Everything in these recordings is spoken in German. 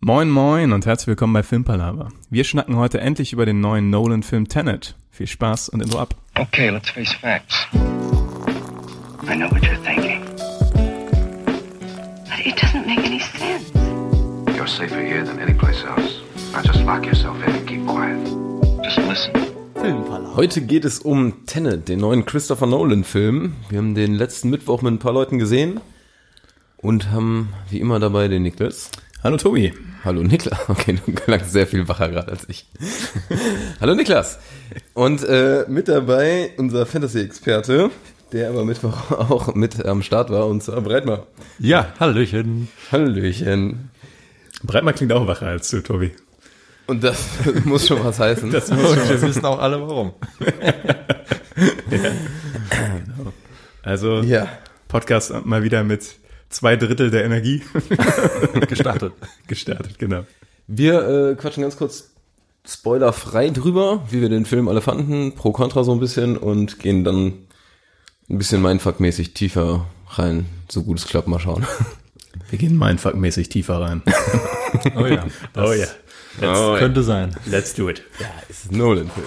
Moin moin und herzlich willkommen bei Filmpalava. Wir schnacken heute endlich über den neuen Nolan-Film Tenet. Viel Spaß und Intro ab. Okay, let's face facts. I know what you're thinking. But it doesn't make any sense. You're safer here than any place else. Now just lock yourself in and keep quiet. Just listen. Heute geht es um Tenet, den neuen Christopher Nolan-Film. Wir haben den letzten Mittwoch mit ein paar Leuten gesehen und haben wie immer dabei den Niklas. Hallo Tobi. Hallo Niklas. Okay, du klangst sehr viel wacher gerade als ich. Hallo Niklas. Und äh, mit dabei unser Fantasy-Experte, der aber Mittwoch auch mit am Start war, und zwar Breitmar. Ja, Hallöchen. Hallöchen. Breitmar klingt auch wacher als du, Tobi. Und das muss schon was heißen. Das Und wir wissen auch alle warum. Also ja. Podcast mal wieder mit zwei Drittel der Energie Gestartet. gestartet, genau. Wir äh, quatschen ganz kurz spoilerfrei drüber, wie wir den Film alle fanden, pro Contra so ein bisschen und gehen dann ein bisschen Mindfuck-mäßig tiefer rein, so gut es klappt, mal schauen. Wir gehen mindfuck-mäßig tiefer rein. Oh ja. oh ja. Das Oh ja. könnte sein. Let's do it. ist ein Nolan-Film.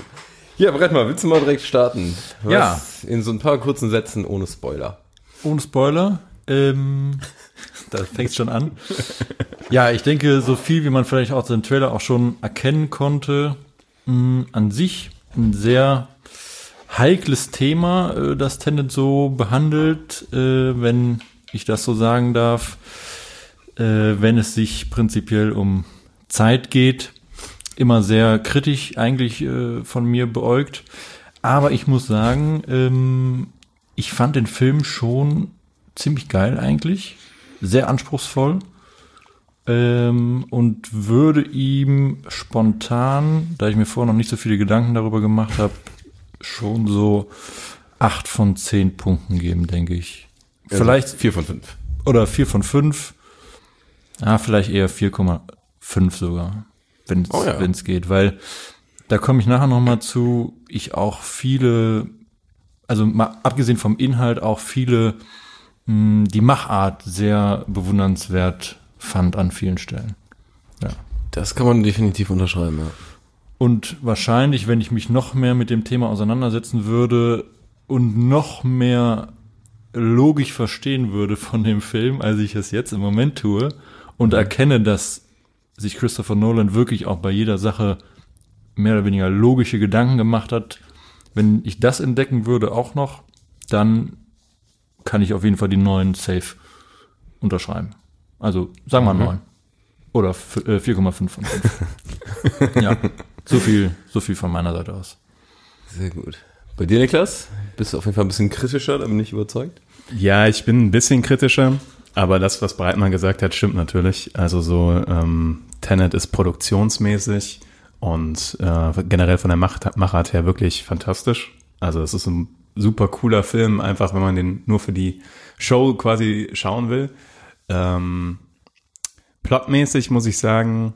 Ja, Brett mal, willst du mal direkt starten? Was Ja. In so ein paar kurzen Sätzen ohne Spoiler. Ohne Spoiler. Ähm, da fängt schon an. Ja, ich denke, so viel wie man vielleicht auch den Trailer auch schon erkennen konnte, mh, an sich ein sehr heikles Thema, äh, das Tenet so behandelt, äh, wenn ich das so sagen darf, äh, wenn es sich prinzipiell um Zeit geht, immer sehr kritisch eigentlich äh, von mir beäugt. Aber ich muss sagen, ähm, ich fand den Film schon ziemlich geil eigentlich, sehr anspruchsvoll ähm, und würde ihm spontan, da ich mir vorher noch nicht so viele Gedanken darüber gemacht habe, schon so acht von zehn Punkten geben, denke ich. Vielleicht Also vier von fünf. oder vier von fünf. Ah, vielleicht eher 4,5 sogar, wenn es Oh ja. wenn's geht, weil da komme ich nachher noch mal zu. Ich auch viele, also mal abgesehen vom Inhalt auch viele mh, die Machart sehr bewundernswert fand an vielen Stellen. Ja. Das kann man definitiv unterschreiben, ja. Und wahrscheinlich, wenn ich mich noch mehr mit dem Thema auseinandersetzen würde und noch mehr logisch verstehen würde von dem Film, als ich es jetzt im Moment tue und erkenne, dass sich Christopher Nolan wirklich auch bei jeder Sache mehr oder weniger logische Gedanken gemacht hat. Wenn ich das entdecken würde auch noch, dann kann ich auf jeden Fall die neuen Safe unterschreiben. Also sagen wir mal neun. Oder f- äh, 4,5 von 5. ja, so viel, so viel von meiner Seite aus. Sehr gut. Bei dir, Niklas? Bist du auf jeden Fall ein bisschen kritischer, da bin ich überzeugt. Ja, ich bin ein bisschen kritischer, aber das, was Breitmann gesagt hat, stimmt natürlich. Also so ähm, Tenet ist produktionsmäßig und äh, generell von der Macht, Machart her wirklich fantastisch. Also es ist ein super cooler Film, einfach wenn man den nur für die Show quasi schauen will. Ähm, plotmäßig muss ich sagen,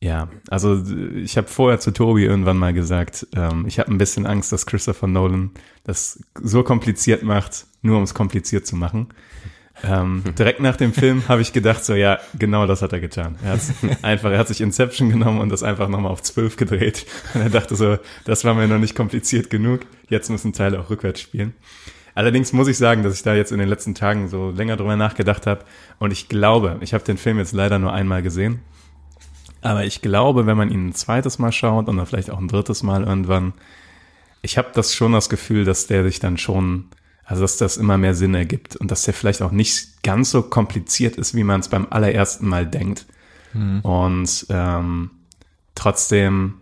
ja, also ich habe vorher zu Tobi irgendwann mal gesagt, ähm, ich habe ein bisschen Angst, dass Christopher Nolan das so kompliziert macht, nur um es kompliziert zu machen. Ähm, direkt nach dem Film habe ich gedacht, so ja, genau das hat er getan. Er hat's einfach, er hat sich Inception genommen und das einfach nochmal auf zwölf gedreht. Und er dachte so, das war mir noch nicht kompliziert genug. Jetzt müssen Teile auch rückwärts spielen. Allerdings muss ich sagen, dass ich da jetzt in den letzten Tagen so länger drüber nachgedacht habe und ich glaube, ich habe den Film jetzt leider nur einmal gesehen, aber ich glaube, wenn man ihn ein zweites Mal schaut und dann vielleicht auch ein drittes Mal irgendwann, ich habe das schon das Gefühl, dass der sich dann schon, also dass das immer mehr Sinn ergibt und dass der vielleicht auch nicht ganz so kompliziert ist, wie man es beim allerersten Mal denkt. Und ähm, trotzdem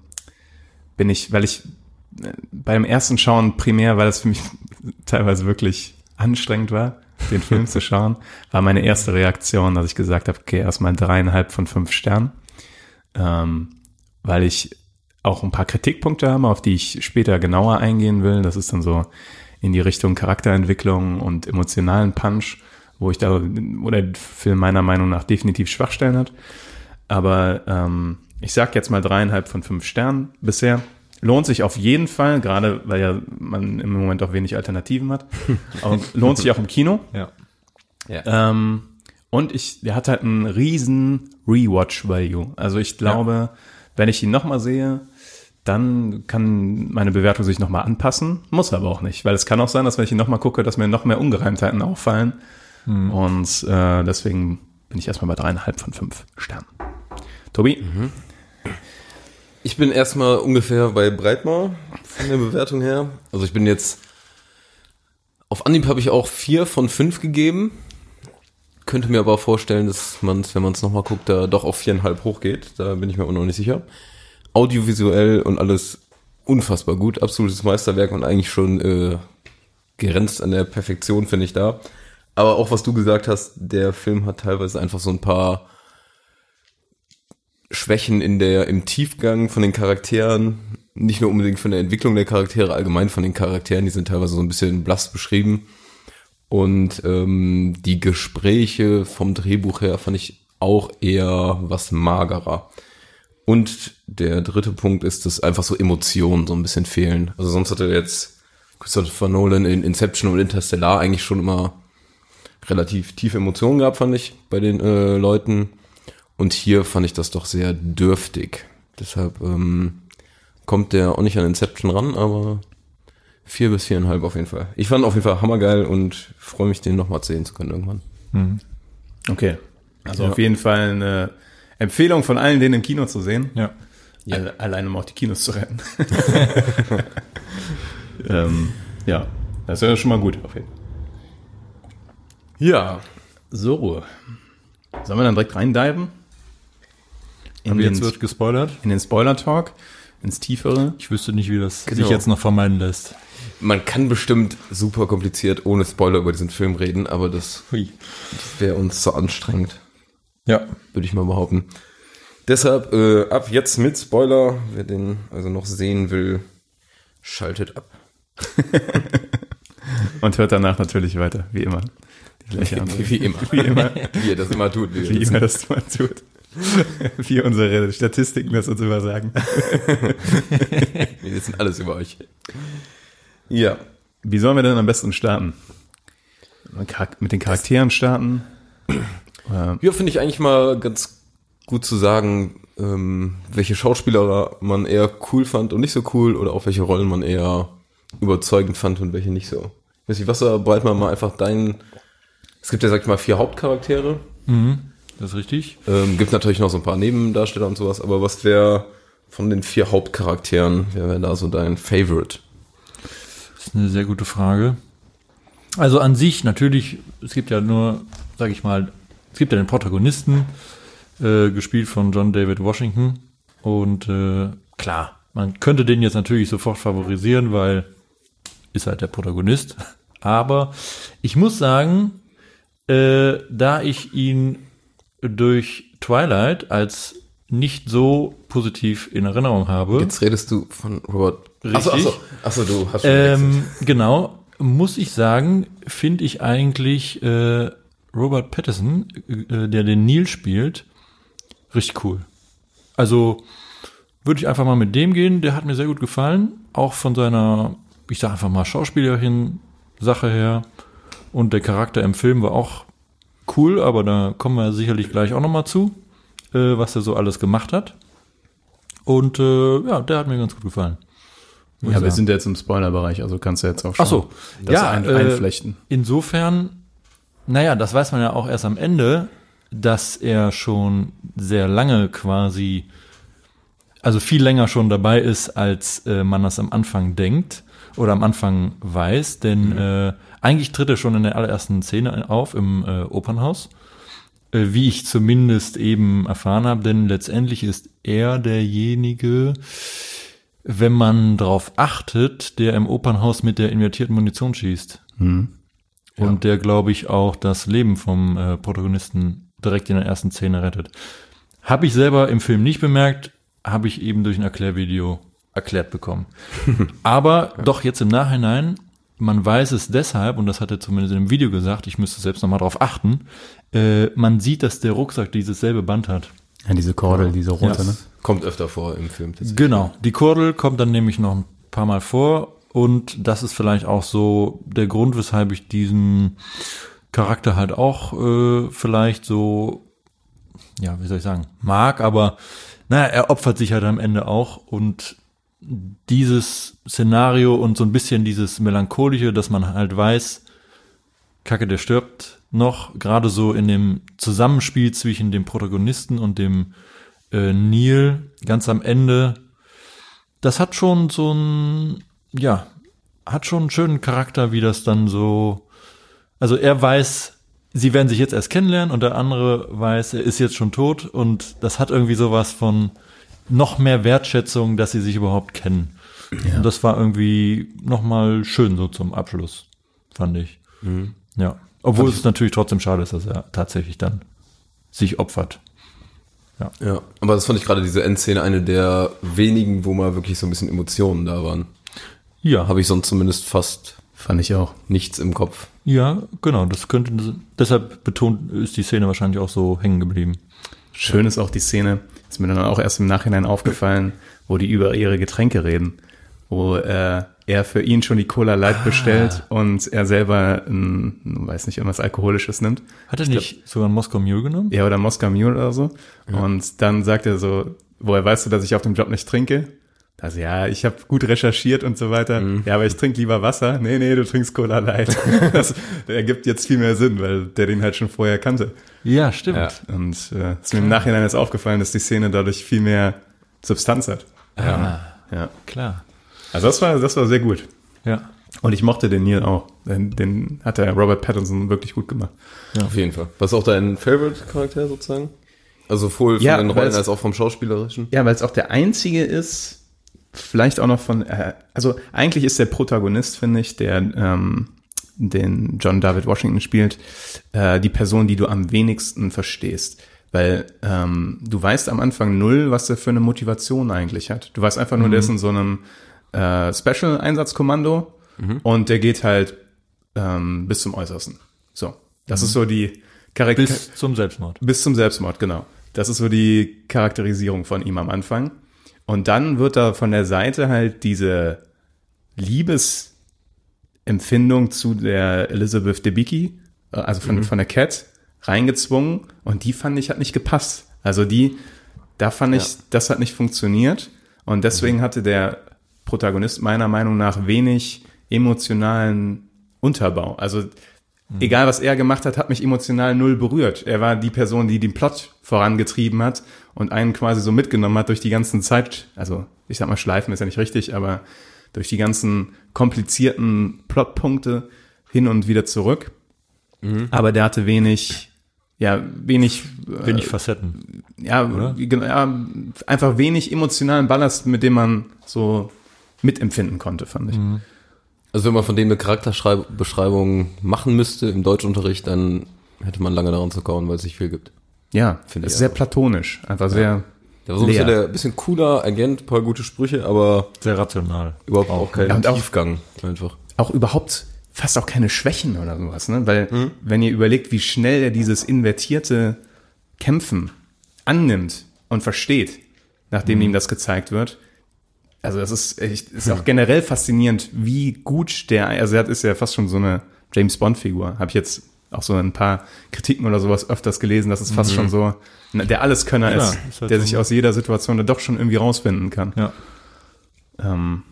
bin ich, weil ich äh, beim ersten Schauen primär, weil es für mich teilweise wirklich anstrengend war, den Film zu schauen, war meine erste Reaktion, dass ich gesagt habe, okay, erstmal dreieinhalb von fünf Sternen, ähm, weil ich auch ein paar Kritikpunkte habe, auf die ich später genauer eingehen will. Das ist dann so in die Richtung Charakterentwicklung und emotionalen Punch, wo ich da, wo der Film meiner Meinung nach definitiv Schwachstellen hat. Aber ähm, ich sag jetzt mal dreieinhalb von fünf Sternen bisher. Lohnt sich auf jeden Fall, gerade weil ja man im Moment auch wenig Alternativen hat. Lohnt sich auch im Kino. Ja. Ähm, Und ich, der hat halt einen riesen Rewatch-Value. Also ich glaube, wenn ich ihn nochmal sehe, dann kann meine Bewertung sich nochmal anpassen. Muss aber auch nicht, weil es kann auch sein, dass wenn ich ihn nochmal gucke, dass mir noch mehr Ungereimtheiten auffallen. Und äh, deswegen bin ich erstmal bei dreieinhalb von fünf Sternen. Tobi? Ich bin erstmal ungefähr bei Breitmar von der Bewertung her. Also ich bin jetzt auf Anhieb habe ich auch vier von fünf gegeben. Könnte mir aber vorstellen, dass man es, wenn man es nochmal guckt, da doch auf viereinhalb hochgeht. Da bin ich mir auch noch nicht sicher. Audiovisuell und alles unfassbar gut. Absolutes Meisterwerk und eigentlich schon äh, grenzt an der Perfektion, finde ich da. Aber auch was du gesagt hast, der Film hat teilweise einfach so ein paar Schwächen in der, im Tiefgang von den Charakteren, nicht nur unbedingt von der Entwicklung der Charaktere, allgemein von den Charakteren, die sind teilweise so ein bisschen blass beschrieben. Und ähm, die Gespräche vom Drehbuch her fand ich auch eher was magerer. Und der dritte Punkt ist, dass einfach so Emotionen so ein bisschen fehlen. Also sonst hatte jetzt Christopher Nolan in Inception und Interstellar eigentlich schon immer relativ tiefe Emotionen gehabt, fand ich, bei den äh, Leuten. Und hier fand ich das doch sehr dürftig. Deshalb ähm, kommt der auch nicht an Inception ran, aber vier bis viereinhalb auf jeden Fall. Ich fand auf jeden Fall hammergeil und freue mich, den nochmal sehen zu können irgendwann. Okay. Also Ja. auf jeden Fall eine Empfehlung von allen, den im Kino zu sehen. Ja. Alle- Allein um auch die Kinos zu retten. ähm, ja, das ist ja schon mal gut. Auf jeden Fall. Ja, so. Sollen wir dann direkt reindiven? In, Aber jetzt den, wird gespoilert. in den Spoiler-Talk, ins Tiefere. Ich wüsste nicht, wie das Genau. sich jetzt noch vermeiden lässt. Man kann bestimmt super kompliziert ohne Spoiler über diesen Film reden, aber das wäre uns zu anstrengend. Ja. würde ich mal behaupten. Deshalb äh, ab jetzt mit Spoiler, wer den also noch sehen will, schaltet ab. Und hört danach natürlich weiter, wie immer. Wie, wie immer. Wie immer. Wie ihr das immer tut. Wie, Wie das immer das man tut. Wie unsere Statistiken das uns immer sagen. Wir wissen alles über euch. Ja. Wie sollen wir denn am besten starten? Mit den Charakteren starten? Oder- Ja, finde ich eigentlich mal ganz gut zu sagen, ähm, welche Schauspieler man eher cool fand und nicht so cool oder auch welche Rollen man eher überzeugend fand und welche nicht so. Ich weiß nicht, was bald mal mal einfach dein. Es gibt ja, sag ich mal, vier Hauptcharaktere. Das ist richtig. Ähm, gibt natürlich noch so ein paar Nebendarsteller und sowas, aber was wäre von den vier Hauptcharakteren, wer wäre da so dein Favorite? Das ist eine sehr gute Frage. Also an sich natürlich, es gibt ja nur, sag ich mal, es gibt ja den Protagonisten, äh, gespielt von John David Washington. Und äh, klar, man könnte den jetzt natürlich sofort favorisieren, weil ist halt der Protagonist. Aber ich muss sagen, äh, da ich ihn durch Twilight als nicht so positiv in Erinnerung habe. Jetzt redest du von Robert. Achso, Richtig. achso, achso, du hast schon. Ähm, genau, muss ich sagen, finde ich eigentlich äh, Robert Pattinson, äh, der den Neil spielt, richtig cool. Also würde ich einfach mal mit dem gehen, der hat mir sehr gut gefallen, auch von seiner, ich sage einfach mal Schauspielerin Sache her und der Charakter im Film war auch cool, aber da kommen wir sicherlich gleich auch noch mal zu, äh, was er so alles gemacht hat. Und äh, ja, der hat mir ganz gut gefallen. Ja, wir sind jetzt im Spoilerbereich, also kannst du jetzt auch schon Ach so, das ja, ein, äh, einflechten. Insofern, naja, das weiß man ja auch erst am Ende, dass er schon sehr lange quasi, also viel länger schon dabei ist, als äh, man das am Anfang denkt oder am Anfang weiß, denn äh, eigentlich tritt er schon in der allerersten Szene auf im äh, Opernhaus, äh, wie ich zumindest eben erfahren habe, denn letztendlich ist er derjenige, wenn man darauf achtet, der im Opernhaus mit der invertierten Munition schießt. Und der, glaube ich, auch das Leben vom äh, Protagonisten direkt in der ersten Szene rettet. Habe ich selber im Film nicht bemerkt, habe ich eben durch ein Erklärvideo erklärt bekommen. Aber doch jetzt im Nachhinein, man weiß es deshalb, und das hat er zumindest im Video gesagt, ich müsste selbst nochmal drauf achten, äh, man sieht, dass der Rucksack dieses selbe Band hat. Ja, diese Kordel, diese rote, Ja. ne? Kommt öfter vor im Film. Genau. Die Kordel kommt dann nämlich noch ein paar Mal vor und das ist vielleicht auch so der Grund, weshalb ich diesen Charakter halt auch äh, vielleicht so, ja, wie soll ich sagen, mag, aber naja, er opfert sich halt am Ende auch. Und dieses Szenario und so ein bisschen dieses Melancholische, dass man halt weiß, Kacke, der stirbt noch, gerade so in dem Zusammenspiel zwischen dem Protagonisten und dem äh, Neil ganz am Ende, das hat schon so ein, ja, hat schon einen schönen Charakter, wie das dann so, also er weiß, sie werden sich jetzt erst kennenlernen und der andere weiß, er ist jetzt schon tot und das hat irgendwie sowas von noch mehr Wertschätzung, dass sie sich überhaupt kennen. Und das war irgendwie nochmal schön so zum Abschluss, fand ich. Ja. Obwohl es natürlich trotzdem schade ist, dass er tatsächlich dann sich opfert. Ja, aber das fand ich gerade diese Endszene eine der wenigen, wo mal wirklich so ein bisschen Emotionen da waren. Ja, Habe ich sonst zumindest fast Fand ich auch. nichts im Kopf. ja, genau. Das könnte, deshalb betont ist die Szene wahrscheinlich auch so hängen geblieben. Schön ist auch die Szene, ist mir dann auch erst im Nachhinein aufgefallen, wo die über ihre Getränke reden. Wo äh, er für ihn schon die Cola Light bestellt und er selber, ein, weiß nicht, irgendwas Alkoholisches nimmt. Hat er nicht sogar einen Moskau Mule genommen? Ja, oder Moskau Mule oder so. Und dann sagt er so, woher weißt du, dass ich auf dem Job nicht trinke? Also ja, ich habe gut recherchiert und so weiter. Ja, aber ich trinke lieber Wasser. Nee, nee, du trinkst Cola Light. das ergibt jetzt viel mehr Sinn, weil der den halt schon vorher kannte. Ja, stimmt. Ja. Und äh, ist mir im Nachhinein jetzt aufgefallen, dass die Szene dadurch viel mehr Substanz hat. Ja. ja. Klar. Also das war, das war sehr gut. Ja. Und ich mochte den Neil auch. Den, den hat der Robert Pattinson wirklich gut gemacht. Auf jeden Fall. Was ist auch dein Favorite-Charakter sozusagen? Also sowohl von Ja, den Rollen als auch vom Schauspielerischen? Ja, weil es auch der einzige ist, vielleicht auch noch von, äh, also eigentlich ist der Protagonist, finde ich, der ähm, den John David Washington spielt, äh, die Person, die du am wenigsten verstehst. Weil ähm, du weißt am Anfang null, was er für eine Motivation eigentlich hat. Du weißt einfach nur, der ist in so einem äh, Special-Einsatzkommando und der geht halt ähm, bis zum Äußersten. So, das ist so die Charakter Bis zum Selbstmord. bis zum Selbstmord, genau. Das ist so die Charakterisierung von ihm am Anfang. Und dann wird da von der Seite halt diese Liebesempfindung zu der Elizabeth Debicki, äh, also von, von der Cat, reingezwungen. Und die fand ich hat nicht gepasst. Also die, da fand ich, das hat nicht funktioniert. Und deswegen hatte der Protagonist meiner Meinung nach wenig emotionalen Unterbau. Also egal was er gemacht hat, hat mich emotional null berührt. Er war die Person, die den Plot vorangetrieben hat und einen quasi so mitgenommen hat durch die ganzen Zeit, also ich sag mal Schleifen ist ja nicht richtig, aber durch die ganzen komplizierten Plotpunkte hin und wieder zurück. Aber der hatte wenig, ja, wenig, Wenig Facetten. ja, genau, ja, einfach wenig emotionalen Ballast, mit dem man so mitempfinden konnte, fand ich. Also wenn man von dem eine Charakterbeschreibung machen müsste im Deutschunterricht, dann hätte man lange daran zu kauen, weil es nicht viel gibt. Ja, Finde es ich ist sehr auch. platonisch, einfach sehr. Der war so ein Leer. bisschen, der, bisschen cooler Agent, paar gute Sprüche, aber Sehr rational. überhaupt auch kein Ja, und auch- Tiefgang einfach. auch überhaupt fast auch keine Schwächen oder sowas, ne? Weil, Mhm. wenn ihr überlegt, wie schnell er dieses invertierte Kämpfen annimmt und versteht, nachdem Mhm. ihm das gezeigt wird, also das ist, echt, ist auch generell faszinierend, wie gut der, also er ist ja fast schon so eine James Bond-Figur. Habe ich jetzt auch so ein paar Kritiken oder sowas öfters gelesen, dass es fast schon so der Alleskönner Mhm. Ja, ist, ist halt der so sich aus jeder Situation dann doch schon irgendwie rausfinden kann. Ja. Ähm,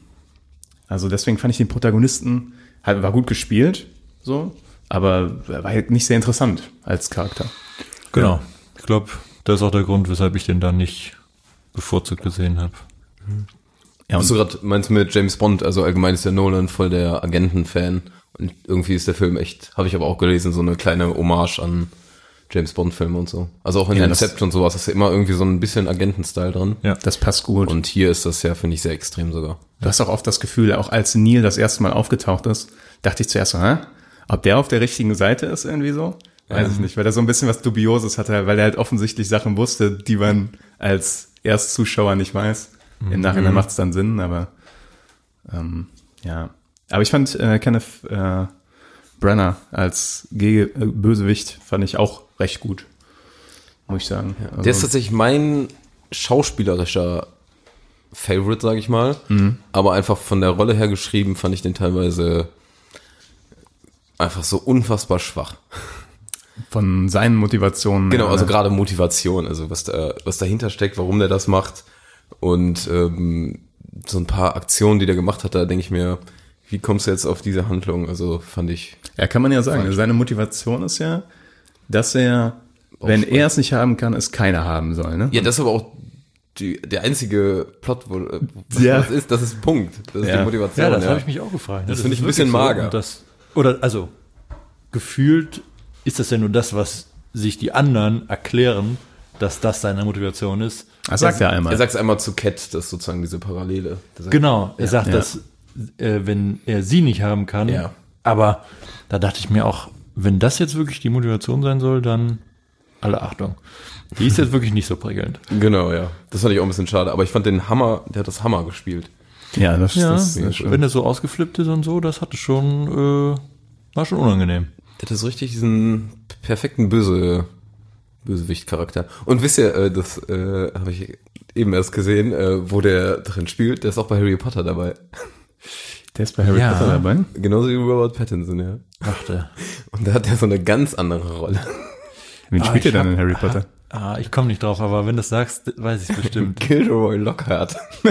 also deswegen fand ich den Protagonisten, halt, war gut gespielt, so, aber er war halt nicht sehr interessant als Charakter. Genau. Ich glaube, das ist auch der Grund, weshalb ich den da nicht bevorzugt gesehen habe. Ja, und du gerade meinst mit James Bond, also allgemein ist der Nolan voll der Agenten-Fan. Und irgendwie ist der Film echt, habe ich aber auch gelesen, so eine kleine Hommage an James Bond-Filme und so. Also auch in Ja, Inception und sowas ist ja immer irgendwie so ein bisschen Agenten-Style drin. Ja. das passt gut. Und hier ist das ja, finde ich, sehr extrem sogar. du hast auch oft das Gefühl, auch als Neil das erste Mal aufgetaucht ist, dachte ich zuerst so, hä? ob der auf der richtigen Seite ist irgendwie so? Weiß ich nicht, weil er so ein bisschen was Dubioses hatte, weil er halt offensichtlich Sachen wusste, die man als Erstzuschauer nicht weiß. Im Nachhinein macht es dann Sinn, aber ähm, ja. Aber ich fand äh, Kenneth äh, Brenner als Ge äh, Bösewicht fand ich auch recht gut, muss ich sagen. Also, Der ist tatsächlich mein schauspielerischer Favorite, sage ich mal. Aber einfach von der Rolle her geschrieben, fand ich den teilweise einfach so unfassbar schwach. Von seinen Motivationen. Genau, her, also ne? gerade Motivation, also was da, was dahinter steckt, warum der das macht und ähm, so ein paar Aktionen, die der gemacht hat, da denke ich mir, wie kommst du jetzt auf diese Handlung? Also fand ich, Ja, kann man ja sagen. Seine Motivation ist ja, dass er, wenn er es nicht haben kann, es keiner haben soll. Ne? ja, das ist aber auch die, der einzige Plot, wo äh, was Ja. das ist, das ist Punkt, das ist Ja. die Motivation. Ja, das habe ich mich auch gefragt. Das ist finde ich ein bisschen mager. Und das, oder, also, gefühlt ist das ja nur das, was sich die anderen erklären, dass das seine Motivation ist. Das sagt er einmal. Er sagt es einmal zu Cat, das ist sozusagen diese Parallele. Genau, er sagt, Ja. dass äh, wenn er sie nicht haben kann. Ja. Aber da dachte ich mir auch, wenn das jetzt wirklich die Motivation sein soll, dann alle Achtung. Die ist jetzt wirklich nicht so prickelnd. Genau, ja. Das fand ich auch ein bisschen schade. Aber ich fand den Hammer, der hat das Hammer gespielt. ja, das, Ja, das, das stimmt. wenn er so ausgeflippt ist und so, das hatte schon, äh, war schon unangenehm. Der hat so richtig diesen perfekten Böse, Bösewicht-Charakter. Und wisst ihr, äh, das äh, habe ich eben erst gesehen, äh, wo der drin spielt. Der ist auch bei Harry Potter dabei. Der ist bei Harry Ja. Potter dabei. Genauso wie Robert Pattinson, ja. Dachte. Und da hat er so eine ganz andere Rolle. Wen spielt ich er denn hab- in Harry Potter? Ah, ich komme nicht drauf, aber wenn du es sagst, weiß ich bestimmt. Gilderoy Lockhart.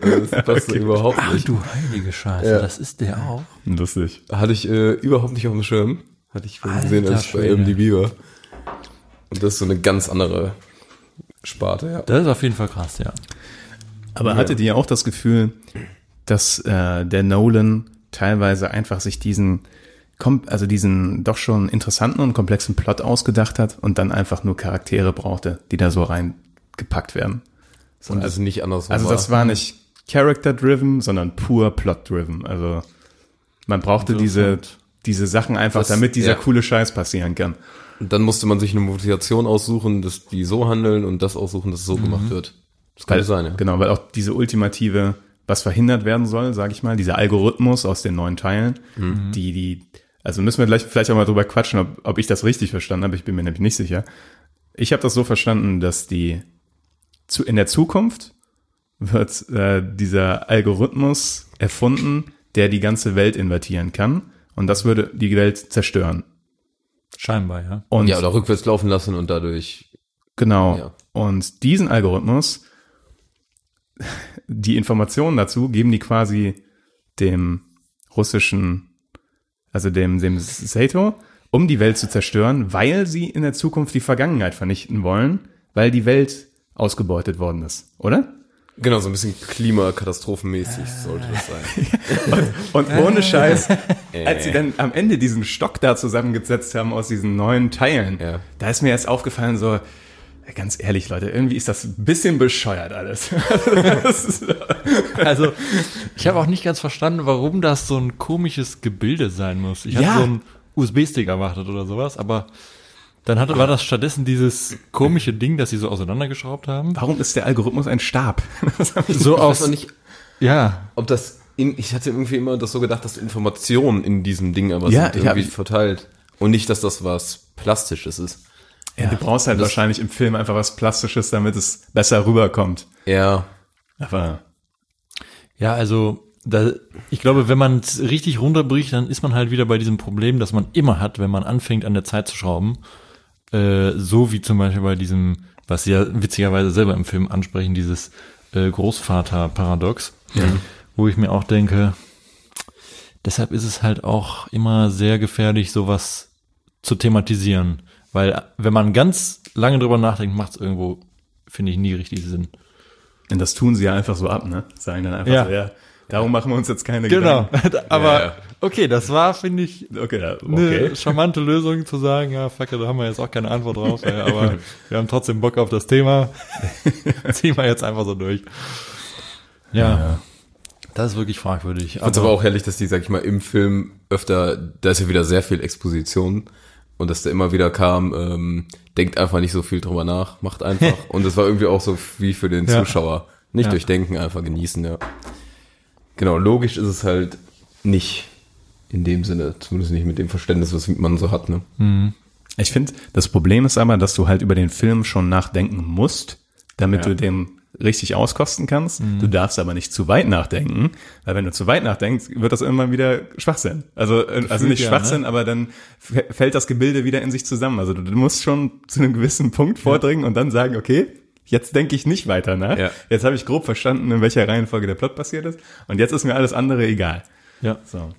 das passt so überhaupt Ach nicht. du heilige Scheiße, Ja. das ist der auch. Lustig. Hatte ich äh, überhaupt nicht auf dem Schirm. Hatte ich vorhin gesehen, als ich bei. MDB war. Und das ist so eine ganz andere Sparte, ja. Das ist auf jeden Fall krass, ja. Aber hattet ihr auch das Gefühl, dass äh, der Nolan teilweise einfach sich diesen, also diesen doch schon interessanten und komplexen Plot ausgedacht hat und dann einfach nur Charaktere brauchte, die da so reingepackt werden? Und das ist nicht andersrum. Also das war nicht Character-driven, sondern pur Plot-driven. Also man brauchte diese, diese Sachen einfach, Das- damit dieser ja. coole Scheiß passieren kann. Und dann musste man sich eine Motivation aussuchen, dass die so handeln und das aussuchen, dass es so gemacht wird. Das kann Weil, sein, ja. Genau, weil auch diese ultimative, was verhindert werden soll, sage ich mal, dieser Algorithmus aus den neuen Teilen, Mhm. die, die, also müssen wir gleich vielleicht auch mal drüber quatschen, ob, ob ich das richtig verstanden habe, ich bin mir nämlich nicht sicher. Ich habe das so verstanden, dass die zu, in der Zukunft wird äh, dieser Algorithmus erfunden, der die ganze Welt invertieren kann und das würde die Welt zerstören. Scheinbar, ja. Und Ja, oder rückwärts laufen lassen und dadurch. Genau. Ja. Und diesen Algorithmus, die Informationen dazu, geben die quasi dem russischen, also dem, dem Sato, um die Welt zu zerstören, weil sie in der Zukunft die Vergangenheit vernichten wollen, weil die Welt ausgebeutet worden ist, oder? Genau, so ein bisschen klimakatastrophenmäßig sollte das sein. Und ohne Scheiß, als sie dann am Ende diesen Stock da zusammengesetzt haben aus diesen neuen Teilen, Ja. da ist mir erst aufgefallen, so, ganz ehrlich, Leute, irgendwie ist das ein bisschen bescheuert alles. Also, ich habe auch nicht ganz verstanden, warum das so ein komisches Gebilde sein muss. Ich Ja. hatte so einen USB-Stick erwartet oder sowas, aber dann hatte, war das stattdessen dieses komische Ding, das sie so auseinandergeschraubt haben. Warum ist der Algorithmus ein Stab? So aus, noch nicht, ja, ob das in, ich hatte irgendwie immer das so gedacht, dass Informationen in diesem Ding aber Ja, sind ich hab- irgendwie verteilt. Und nicht, dass das was Plastisches ist. Ja, du brauchst halt wahrscheinlich im Film einfach was Plastisches, damit es besser rüberkommt. Ja. Aber ja, also, da, ich glaube, wenn man es richtig runterbricht, dann ist man halt wieder bei diesem Problem, das man immer hat, wenn man anfängt, an der Zeit zu schrauben. Äh, so wie zum Beispiel bei diesem, was sie ja witzigerweise selber im Film ansprechen, dieses äh, Großvater-Paradox, wo ich mir auch denke, deshalb ist es halt auch immer sehr gefährlich, sowas zu thematisieren. Weil wenn man ganz lange drüber nachdenkt, macht es irgendwo, finde ich, nie richtig Sinn. und das tun sie ja einfach so ab, ne? Sagen dann einfach Ja. so, ja, darum machen wir uns jetzt keine Genau. Aber Ja, ja. okay, das war, finde ich, Gedanken. Okay, ja, eine okay. charmante Lösung zu sagen, ja, fuck, da haben wir jetzt auch keine Antwort drauf, ey, aber wir haben trotzdem Bock auf das Thema. Ziehen wir jetzt einfach so durch. Ja, das ist wirklich fragwürdig. Ich fand's aber auch herrlich, dass die, sag ich mal, im Film öfter, da ist ja wieder sehr viel Exposition und dass da immer wieder kam, ähm, denkt einfach nicht so viel drüber nach, macht einfach. und das war irgendwie auch so wie für den Ja. Zuschauer. Nicht Ja. durchdenken, einfach genießen, ja. Genau, logisch ist es halt nicht in dem Sinne, zumindest nicht mit dem Verständnis, was man so hat, ne? Ich finde, das Problem ist aber, dass du halt über den Film schon nachdenken musst, damit Ja. du dem richtig auskosten kannst. Mhm. Du darfst aber nicht zu weit nachdenken, weil wenn du zu weit nachdenkst, wird das irgendwann wieder Schwachsinn. Also, äh, also nicht ja, Schwachsinn, ne? aber dann fällt das Gebilde wieder in sich zusammen. Also du, du musst schon zu einem gewissen Punkt vordringen und dann sagen, okay, jetzt denke ich nicht weiter nach. Ja. Jetzt habe ich grob verstanden, in welcher Reihenfolge der Plot passiert ist und jetzt ist mir alles andere egal. Ja. So.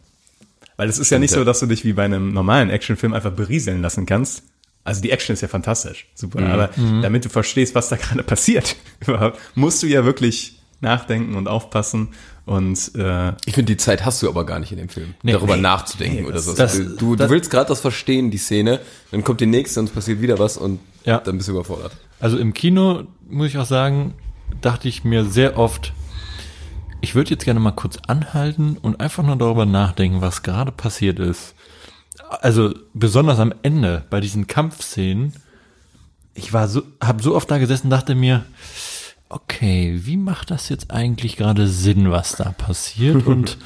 Weil es ist ja nicht so, dass du dich wie bei einem normalen Actionfilm einfach berieseln lassen kannst. Also die Action ist ja fantastisch, super. Aber damit du verstehst, was da gerade passiert, überhaupt, musst du ja wirklich nachdenken und aufpassen und äh, Ich finde, die Zeit hast du aber gar nicht in dem Film, Nee. darüber Nee. nachzudenken Nee, oder das- so. das- du, du das- willst gerade das verstehen, die Szene, dann kommt die nächste und es passiert wieder was und Ja. dann bist du überfordert. Also im Kino, muss ich auch sagen, dachte ich mir sehr oft, ich würde jetzt gerne mal kurz anhalten und einfach nur darüber nachdenken, was gerade passiert ist. Also besonders am Ende bei diesen Kampfszenen, ich war so, habe so oft da gesessen, dachte mir, okay, wie macht das jetzt eigentlich gerade Sinn, was da passiert? Und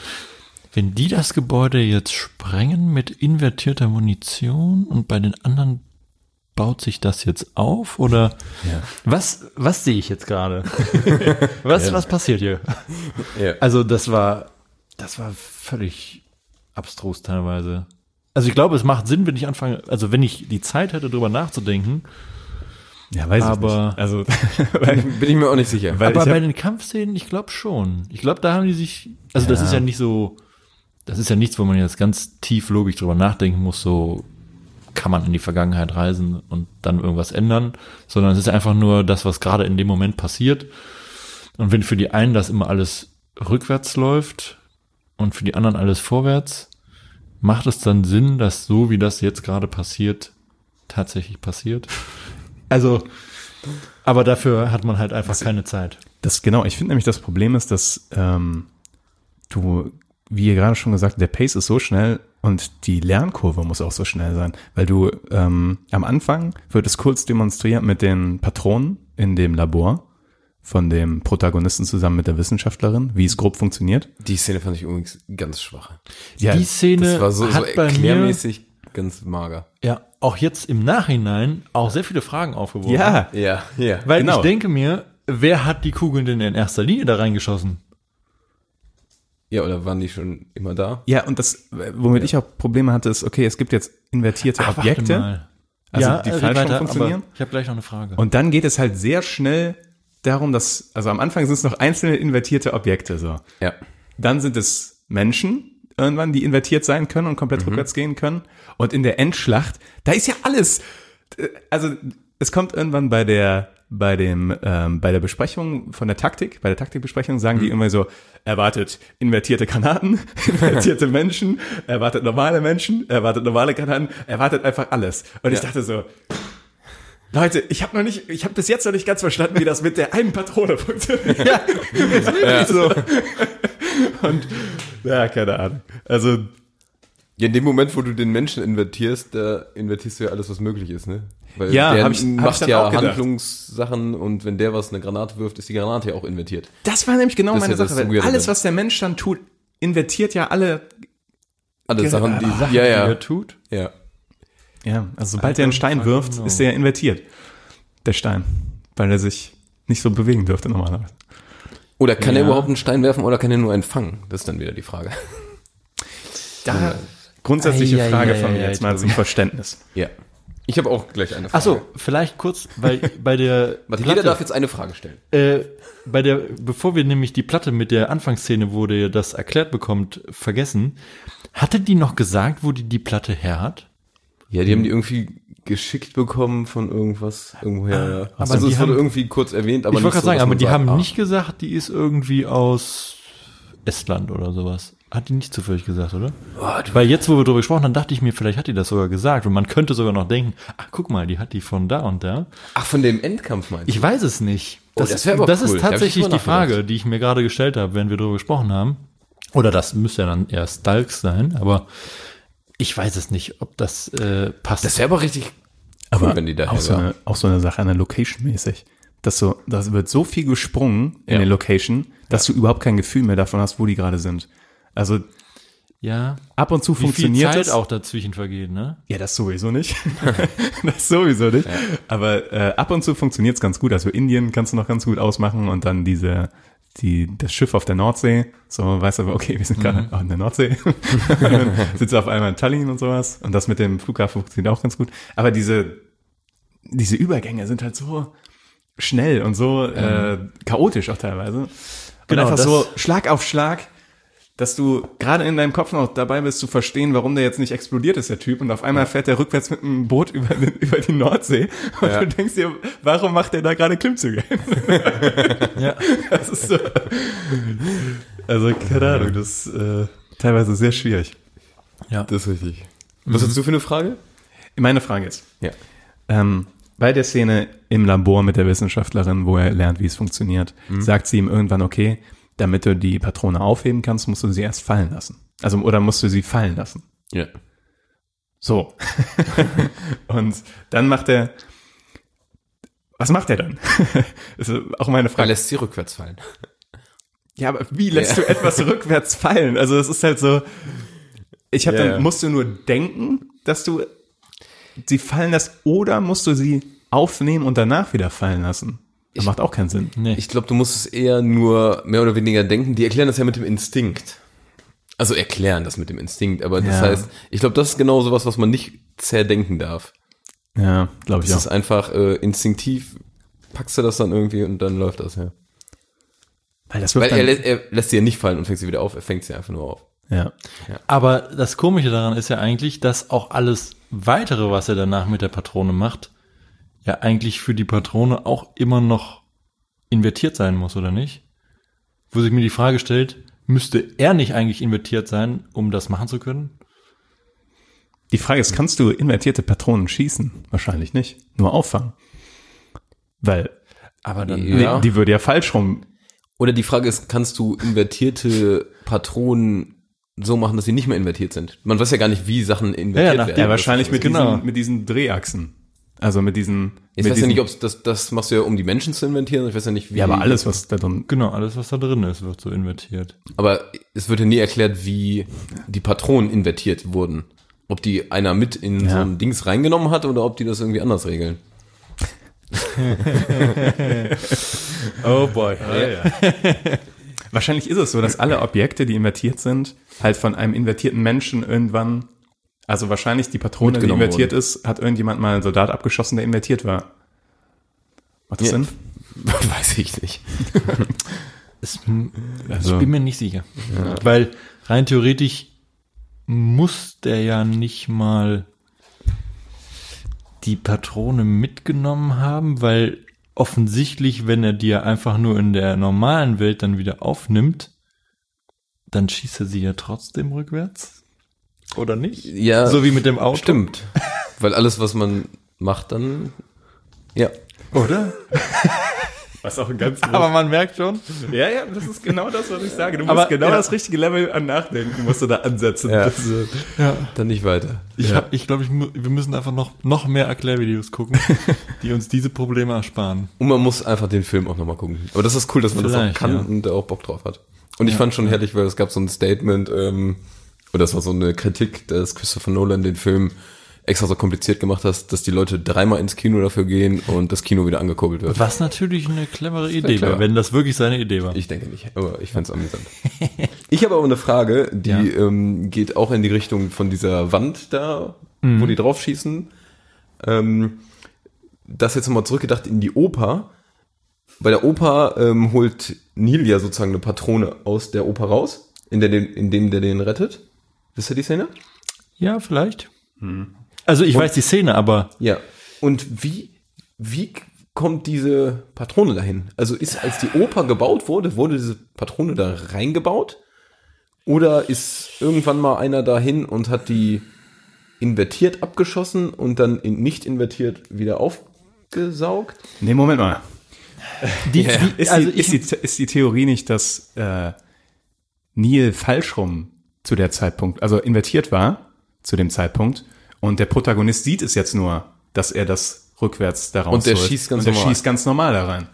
wenn die das Gebäude jetzt sprengen mit invertierter Munition und bei den anderen baut sich das jetzt auf oder was was sehe ich jetzt gerade? was was passiert hier? Ja. Also das war das war völlig abstrus teilweise. Also ich glaube, es macht Sinn, wenn ich anfange, also wenn ich die Zeit hätte, drüber nachzudenken. ja, weiß Aber- ich nicht. Also weil, Bin ich mir auch nicht sicher. weil Aber bei hab, den Kampfszenen, ich glaube schon. Ich glaube, da haben die sich, also das Ja. ist ja nicht so, das ist ja nichts, wo man jetzt ganz tief logisch drüber nachdenken muss, so kann man in die Vergangenheit reisen und dann irgendwas ändern, sondern es ist einfach nur das, was gerade in dem Moment passiert. Und wenn für die einen das immer alles rückwärts läuft und für die anderen alles vorwärts, macht es dann Sinn, dass so wie das jetzt gerade passiert, tatsächlich passiert? Also, aber dafür hat man halt einfach keine Zeit. das genau, ich finde nämlich das Problem ist, dass ähm, du, wie ihr gerade schon gesagt, der Pace ist so schnell und die Lernkurve muss auch so schnell sein, weil du ähm, am Anfang wird es kurz demonstriert mit den Patronen in dem Labor von dem Protagonisten zusammen mit der Wissenschaftlerin, wie es grob funktioniert. Die Szene fand ich übrigens ganz schwach. Ja, die Szene Das war so, so hat bei mir erklärmäßig ganz mager. ja auch jetzt im Nachhinein auch sehr viele Fragen aufgeworfen. ja, Ja, ja. weil genau. ich denke mir, wer hat die Kugeln denn in erster Linie da reingeschossen? Ja, oder waren die schon immer da? ja, und das, womit ich auch Probleme hatte, ist, okay, es gibt jetzt invertierte Ach, warte Objekte. mal. Also ja, die red falsch weiter, funktionieren? aber Ich habe gleich noch eine Frage. Und dann geht es halt sehr schnell darum, dass, also am Anfang sind es noch einzelne invertierte Objekte, so. Ja. Dann sind es Menschen irgendwann, die invertiert sein können und komplett rückwärts gehen können. Und in der Endschlacht, da ist ja alles. äh, Also es kommt irgendwann bei der bei dem ähm, bei der Besprechung von der Taktik, bei der Taktikbesprechung sagen die immer so: Erwartet invertierte Granaten, invertierte Menschen, erwartet normale Menschen, erwartet normale Granaten, erwartet einfach alles. Und ich dachte so. Leute, ich habe noch nicht, ich habe bis jetzt noch nicht ganz verstanden, wie das mit der einen Patrone funktioniert. Ja, ja. so. Und ja, keine Ahnung. Also Ja, in dem Moment, wo du den Menschen invertierst, da invertierst du ja alles, was möglich ist, ne? Weil Ja, der hab ich- hab ich macht dann ja. Handlungssachen und wenn der was eine Granate wirft, ist die Granate ja auch invertiert. das war nämlich genau Das meine ja Sache. Weil alles, was der Mensch dann tut, invertiert ja alle. Alle Sachen, die, Sachen, ja, Die ja, er tut? ja. Ja, also sobald er einen Stein wirft, ist er invertiert. Der Stein. Weil er sich nicht so bewegen dürfte normalerweise. Oder kann Ja. er überhaupt einen Stein werfen oder kann er nur einen fangen? Das ist dann wieder die Frage. Da grundsätzliche Ei, Frage ei, von mir ei, jetzt mal zum Verständnis. Ja. Ich habe auch gleich eine Frage. Ach so, vielleicht kurz, weil bei der Warte, Platte- jeder darf jetzt eine Frage stellen. Äh, bei der, bevor wir nämlich die Platte mit der Anfangsszene, wo der das erklärt bekommt, vergessen, hatte die noch gesagt, wo die die Platte her hat? Ja, die haben die irgendwie geschickt bekommen von irgendwas irgendwoher. ja. aber also die es wurde haben- irgendwie kurz erwähnt, aber ich wollte gerade so, sagen, aber die sagt, haben ah, nicht gesagt, die ist irgendwie aus Estland oder sowas. Hat die nicht zufällig gesagt, oder? Weil jetzt, wo wir darüber gesprochen haben, dachte ich mir, vielleicht hat die das sogar gesagt. Und man könnte sogar noch denken, ach, guck mal, die hat die von da und da. Ach, von dem Endkampf meinst du? Ich weiß es nicht. Oh, das aber das cool. ist Da tatsächlich die Frage, die ich mir gerade gestellt habe, wenn wir darüber gesprochen haben. Oder das müsste ja dann eher Stalks sein, aber ich weiß es nicht, ob das äh, passt. Das wäre aber richtig cool, Aber wenn die daher auch, so eine, auch so eine Sache, eine Location-mäßig. Dass so, das wird so viel gesprungen in Ja. der Location, dass du überhaupt kein Gefühl mehr davon hast, wo die gerade sind. Also Ja. Ab und zu Wie viel funktioniert Zeit es. auch dazwischen vergeht, ne? Ja, das sowieso nicht. das sowieso nicht. Aber äh, ab und zu funktioniert es ganz gut. Also Indien kannst du noch ganz gut ausmachen und dann diese, die, das Schiff auf der Nordsee. So, weißt du, aber, okay, wir sind gerade auch in der Nordsee. sitzt auf einmal in Tallinn und sowas. Und das mit dem Flughafen funktioniert auch ganz gut. Aber diese, diese Übergänge sind halt so schnell und so äh, chaotisch auch teilweise. Und Genau, einfach so Schlag auf Schlag dass du gerade in deinem Kopf noch dabei bist zu verstehen, warum der jetzt nicht explodiert ist, der Typ, und auf einmal fährt der rückwärts mit einem Boot über, den, über die Nordsee und Ja. du denkst dir, warum macht der da gerade Klimmzüge? Ja. Das ist so. Also, keine Ahnung, das ist äh, teilweise sehr schwierig. Ja. Das ist richtig. Was hast du für eine Frage? Meine Frage ist, Ja. ähm, bei der Szene im Labor mit der Wissenschaftlerin, wo er lernt, wie es funktioniert, sagt sie ihm irgendwann, okay, damit du die Patrone aufheben kannst, musst du sie erst fallen lassen. Also, oder musst du sie fallen lassen. Ja. So. und dann macht er, was macht er dann? das ist auch meine Er Frage. lässt sie rückwärts fallen. Ja, aber wie lässt Ja. du etwas rückwärts fallen? Also es ist halt so, ich habe Ja, dann, ja. musst du nur denken, dass du sie fallen lässt oder musst du sie aufnehmen und danach wieder fallen lassen? Das macht auch keinen Sinn. Nee. Ich glaube, du musst es eher nur mehr oder weniger denken. Die erklären das ja mit dem Instinkt. Also erklären das mit dem Instinkt, aber das Ja. heißt, ich glaube, das ist genau sowas, was man nicht zerdenken darf. Ja, glaube ich Das auch. ist einfach äh, instinktiv, packst du das dann irgendwie und dann läuft das, ja. Weil das Weil er, lä er lässt sie ja nicht fallen und fängt sie wieder auf, er fängt sie einfach nur auf. ja. Aber das Komische daran ist ja eigentlich, dass auch alles weitere, was er danach mit der Patrone macht, ja eigentlich für die Patrone auch immer noch invertiert sein muss, oder nicht? Wo sich mir die Frage stellt, müsste er nicht eigentlich invertiert sein, um das machen zu können? Die Frage ist, kannst du invertierte Patronen schießen? Wahrscheinlich nicht. Nur auffangen. Weil Aber dann, Ja. die würde ja falsch rum Oder die Frage ist, kannst du invertierte Patronen so machen, dass sie nicht mehr invertiert sind? Man weiß ja gar nicht, wie Sachen invertiert nach- werden. Ja, wahrscheinlich mit, Genau. diesen, mit diesen Drehachsen. Also mit diesen. Ich mit weiß ja nicht, ob das, das machst du ja, um die Menschen zu inventieren. Ich weiß ja nicht, wie. Ja, aber alles, was da drin. genau, alles, was da drin ist, wird so invertiert. Aber es wird ja nie erklärt, wie die Patronen invertiert wurden. Ob die einer mit in so Ja. ein Dings reingenommen hat oder ob die das irgendwie anders regeln. Oh boy. Wahrscheinlich ist es so, dass alle Objekte, die invertiert sind, halt von einem invertierten Menschen irgendwann. Also wahrscheinlich die Patrone, die invertiert ist, hat irgendjemand mal einen Soldat abgeschossen, der invertiert war. Macht das Ja. Sinn? weiß ich nicht. Es, Also- ich bin mir nicht sicher. Weil rein theoretisch muss der ja nicht mal die Patrone mitgenommen haben, weil offensichtlich, wenn er die ja einfach nur in der normalen Welt dann wieder aufnimmt, dann schießt er sie ja trotzdem rückwärts. Oder nicht? Ja, So wie mit dem Auto. stimmt. Weil alles, was man macht, dann. Ja. Oder? Was auch ein ganz Aber man merkt schon. Ja, ja, das ist genau das, was ich sage. Du musst Aber- genau ja. das richtige Level an Nachdenken musst du da ansetzen. Ja. Das, äh, Ja. Dann nicht weiter. Ich, hab, ich glaube, wir müssen einfach noch, noch mehr Erklärvideos gucken, die uns diese Probleme ersparen. Und man muss einfach den Film auch nochmal gucken. Aber das ist cool, dass man das auch Vielleicht, kann ja. und da auch Bock drauf hat. Und ich fand schon herrlich, weil es gab so ein Statement, ähm, oder das war so eine Kritik, dass Christopher Nolan den Film extra so kompliziert gemacht hat, dass die Leute dreimal ins Kino dafür gehen und das Kino wieder angekurbelt wird. Was natürlich eine clevere Idee war, wenn das wirklich seine Idee war. Ich denke nicht, aber ich fand's amüsant. ich habe aber eine Frage, die Ja. ähm, geht auch in die Richtung von dieser Wand da, Mhm. wo die drauf schießen. Ähm, das jetzt nochmal zurückgedacht in die Oper. Bei der Oper ähm, holt Neil ja sozusagen eine Patrone aus der Oper raus, in der den, in dem der den rettet. Wisst ihr die Szene? Ja, vielleicht. Also ich weiß die Szene, aber Ja. Und wie, wie kommt diese Patrone dahin? Also ist, als die Oper gebaut wurde, wurde diese Patrone da reingebaut? Oder ist irgendwann mal einer dahin und hat die invertiert abgeschossen und dann in nicht invertiert wieder aufgesaugt? nee, Moment mal. die, Ja. die Ist, also die, ist, die, ist die Theorie nicht, dass äh, Neil falsch rum zu der Zeitpunkt, also invertiert war zu dem Zeitpunkt und der Protagonist sieht es jetzt nur, dass er das rückwärts da rausholt. Und der schießt ganz und der normal. schießt ganz normal da rein.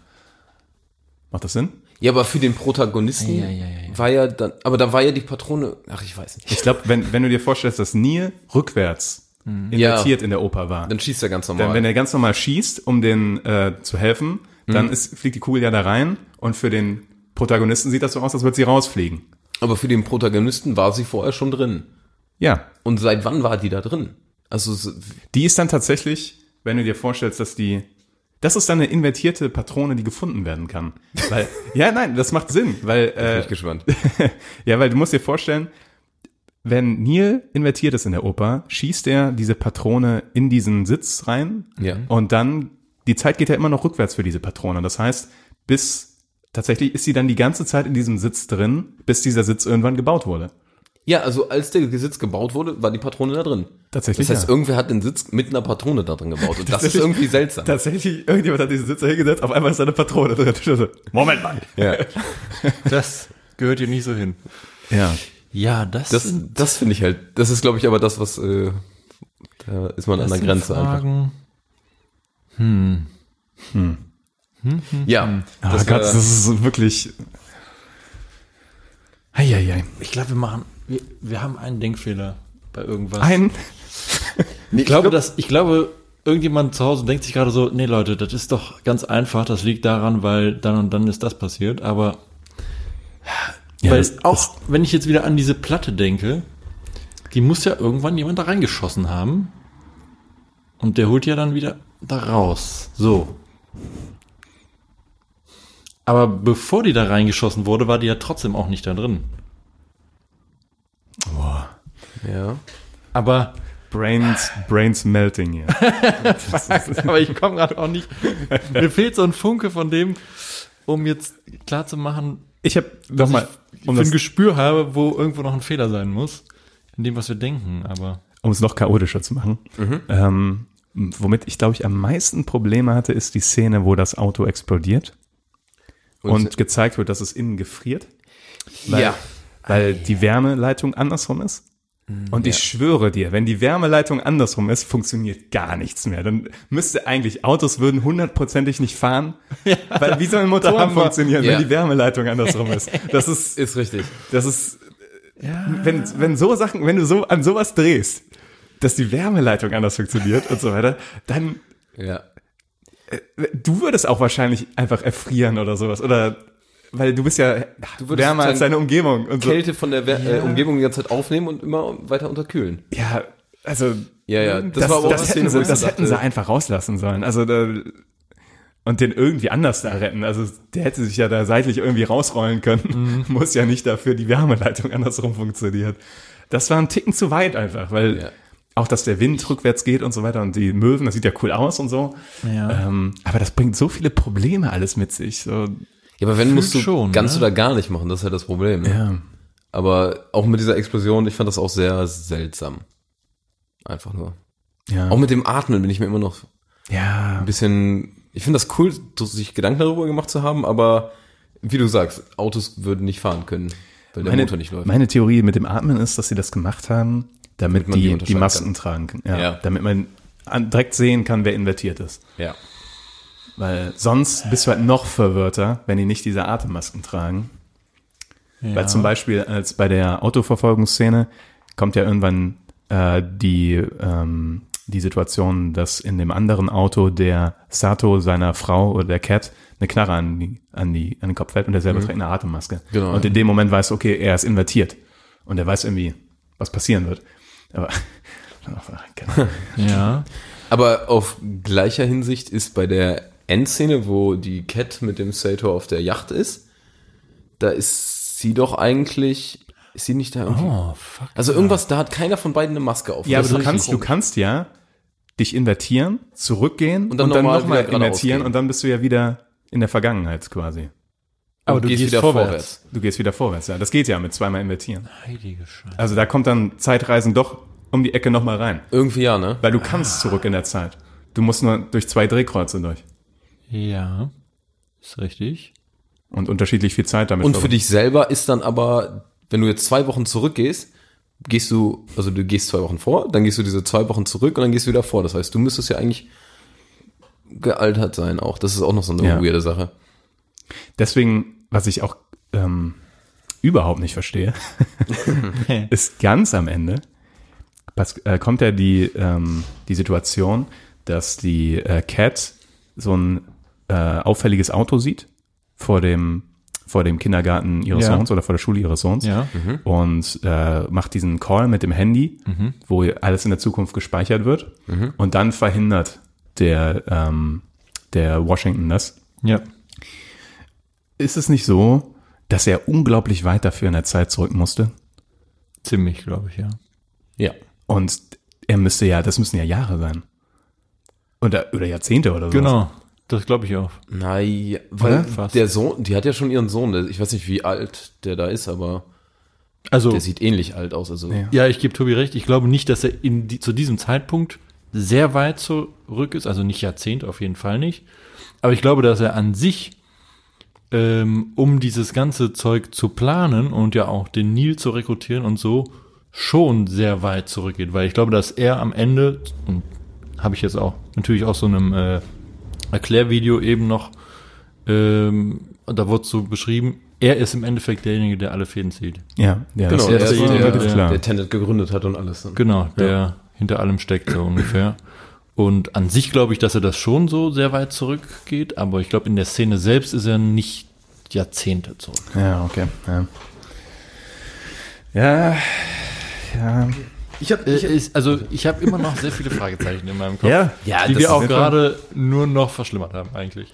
Macht das Sinn? Ja, aber für den Protagonisten Ja, ja, ja, ja. war ja dann, aber da war ja die Patrone, ach, ich weiß nicht. Ich glaube, wenn, wenn du dir vorstellst, dass Neil rückwärts invertiert in der Oper war, Dann schießt er ganz normal. dann, wenn er ganz normal schießt, um den äh, zu helfen, dann ist, fliegt die Kugel ja da rein und für den Protagonisten sieht das so aus, als würde sie rausfliegen. Aber für den Protagonisten war sie vorher schon drin. Ja, Und seit wann war die da drin? Also, so- die ist dann tatsächlich, wenn du dir vorstellst, dass die, das ist dann eine invertierte Patrone, die gefunden werden kann. Weil, ja, nein, das macht Sinn, weil, bin äh, ich gespannt. ja, weil du musst dir vorstellen, wenn Neil invertiert ist in der Oper, schießt er diese Patrone in diesen Sitz rein Ja. und dann, die Zeit geht ja immer noch rückwärts für diese Patrone. Das heißt, bis, tatsächlich ist sie dann die ganze Zeit in diesem Sitz drin, bis dieser Sitz irgendwann gebaut wurde. Ja, also als der Sitz gebaut wurde, war die Patrone da drin. Tatsächlich, Das heißt, ja. irgendwer hat den Sitz mit einer Patrone da drin gebaut. Und das ist irgendwie seltsam. Tatsächlich, irgendjemand hat diesen Sitz da hingesetzt, auf einmal ist da eine Patrone drin. Moment mal. Ja. Das gehört hier nicht so hin. Ja. Ja, das, Das, das finde ich halt, das ist, glaube ich, aber das, was, äh, da ist man an der Grenze einfach. Fragen. Ja, Ah, das, Gott, war- das ist wirklich. Eieiei. Ich glaube, wir machen, wir, wir haben einen Denkfehler bei irgendwas. Ein. Ich glaube, dass, ich glaube, irgendjemand zu Hause denkt sich gerade so, nee Leute, das ist doch ganz einfach, das liegt daran, weil dann und dann ist das passiert, aber Ja, weil das- auch wenn ich jetzt wieder an diese Platte denke, die muss ja irgendwann jemand da reingeschossen haben und der holt ja dann wieder da raus. So. Aber bevor die da reingeschossen wurde, war die ja trotzdem auch nicht da drin. ja. Aber Brains, Brains melting hier. aber ich komme gerade auch nicht. Mir fehlt so ein Funke von dem, um jetzt klar zu machen, Ich habe dass nochmal, ich um für ein Gespür habe, wo irgendwo noch ein Fehler sein muss. In dem, was wir denken, aber. um es noch chaotischer zu machen. Ähm, womit ich, glaube ich, am meisten Probleme hatte, ist die Szene, wo das Auto explodiert und, gezeigt wird, dass es innen gefriert. Weil, Ja. Weil die Wärmeleitung andersrum ist. Und ich schwöre dir, wenn die Wärmeleitung andersrum ist, funktioniert gar nichts mehr. Dann müsste eigentlich, Autos würden hundertprozentig nicht fahren. Weil wie sollen Motoren haben wir- funktionieren, Ja. wenn die Wärmeleitung andersrum ist? Das ist, Ist richtig. das ist, wenn, wenn so Sachen, wenn du so an sowas drehst, dass die Wärmeleitung anders funktioniert und so weiter, dann, Ja. Du würdest auch wahrscheinlich einfach erfrieren oder sowas, oder, weil du bist ja Du würdest wärmer als deine Umgebung und so. Kälte von der Wer äh, Umgebung die ganze Zeit aufnehmen und immer weiter unterkühlen. Ja, also, Ja, ja. Das, das, war aber das, eine hätten, sie, das hätten sie einfach rauslassen sollen, also, da, und den irgendwie anders da retten. Also der hätte sich ja da seitlich irgendwie rausrollen können. Mhm. Muss ja nicht dafür die Wärmeleitung andersrum funktioniert. Das war ein Ticken zu weit einfach, weil Ja. Auch, dass der Wind rückwärts geht und so weiter und die Möwen, das sieht ja cool aus und so. Ja. Ähm, aber das bringt so viele Probleme alles mit sich. So, Ja, aber wenn musst du, schon, kannst ne? da gar nicht machen, das ist ja das Problem. Ne? ja. Aber auch mit dieser Explosion, ich fand das auch sehr seltsam. Einfach nur. Ja. Auch mit dem Atmen bin ich mir immer noch ja. ein bisschen, ich finde das cool, sich Gedanken darüber gemacht zu haben, aber wie du sagst, Autos würden nicht fahren können, weil der Meine, Motor nicht läuft. meine Theorie mit dem Atmen ist, dass sie das gemacht haben, damit Damit man die die, Masken kann. tragen. Ja, Ja. Damit man an, direkt sehen kann, wer invertiert ist. ja. Weil sonst bist du halt noch verwirrter, wenn die nicht diese Atemmasken tragen. Weil zum Beispiel als bei der Autoverfolgungsszene kommt ja irgendwann äh, die, ähm, die Situation, dass in dem anderen Auto der Sato seiner Frau oder der Cat eine Knarre an, die, an, die, an den Kopf fällt und der selber trägt eine Atemmaske. Genau. Und in dem Moment weißt du, okay, er ist invertiert. Und er weiß irgendwie, was passieren wird. Aber keine Ahnung. Ja. Aber auf gleicher Hinsicht ist bei der Endszene, wo die Cat mit dem Sator auf der Yacht ist, da ist sie doch eigentlich, ist sie nicht da irgendwie? Oh, fuck. also irgendwas, da hat keiner von beiden eine Maske auf. Ja, aber du kannst, du kannst ja dich invertieren, zurückgehen und Und dann, nochmal wieder invertieren und dann bist du ja wieder in der Vergangenheit quasi. Aber du gehst gehst wieder vorwärts. vorwärts. Du gehst wieder vorwärts, ja. Das geht ja mit zweimal invertieren. Heilige Scheiße. Also da kommt dann Zeitreisen doch um die Ecke nochmal rein. Irgendwie ja, ne? Weil du kannst zurück in der Zeit. Du musst nur durch zwei Drehkreuze durch. Ja. Ist richtig. Und unterschiedlich viel Zeit damit. Und für dich selber ist dann aber, wenn du jetzt zwei Wochen zurückgehst, gehst du, also du gehst zwei Wochen vor, dann gehst du diese zwei Wochen zurück und dann gehst du wieder vor. Das heißt, du müsstest ja eigentlich gealtert sein auch. Das ist auch noch so eine Ja. weirde Sache. Deswegen was ich auch ähm, überhaupt nicht verstehe, ist ganz am Ende äh, kommt ja die, ähm, die Situation, dass die äh, Cat so ein äh, auffälliges Auto sieht vor dem vor dem Kindergarten ihres Ja. Sohns oder vor der Schule ihres Sohns Ja. und äh, macht diesen Call mit dem Handy, wo alles in der Zukunft gespeichert wird und dann verhindert der ähm, der Washington das. Ja. Ist es nicht so, dass er unglaublich weit dafür in der Zeit zurück musste? Ziemlich, glaube ich, ja. Ja. Und er müsste ja, das müssen ja Jahre sein. Oder, oder Jahrzehnte oder so. Genau. Das glaube ich auch. Nein, weil? Fast. der Sohn, die hat ja schon ihren Sohn, ich weiß nicht, wie alt der da ist, aber Also, der sieht ähnlich alt aus. Also Ja. ja, ich gebe Tobi recht. Ich glaube nicht, dass er in die, zu diesem Zeitpunkt sehr weit zurück ist. Also nicht Jahrzehnt, auf jeden Fall nicht. Aber ich glaube, dass er an sich, ähm, um dieses ganze Zeug zu planen und ja auch den Nil zu rekrutieren und so, schon sehr weit zurückgeht. Weil ich glaube, dass er am Ende, und habe ich jetzt auch natürlich aus so einem äh, Erklärvideo eben noch, ähm, da wurde so beschrieben, er ist im Endeffekt derjenige, der alle Fäden zieht. Ja, ja genau, das, er ist ist der, der, der Tenet gegründet hat und alles. Dann. Genau, der hinter allem steckt so ungefähr. Und an sich glaube ich, dass er das schon so sehr weit zurückgeht, aber ich glaube, in der Szene selbst ist er nicht Jahrzehnte zurück. Ja, okay. Ja, ja. ja. Ich hab, Äh, ist, also ich habe immer noch sehr viele Fragezeichen in meinem Kopf, Ja, ja, die das wir auch gerade nur noch verschlimmert haben eigentlich.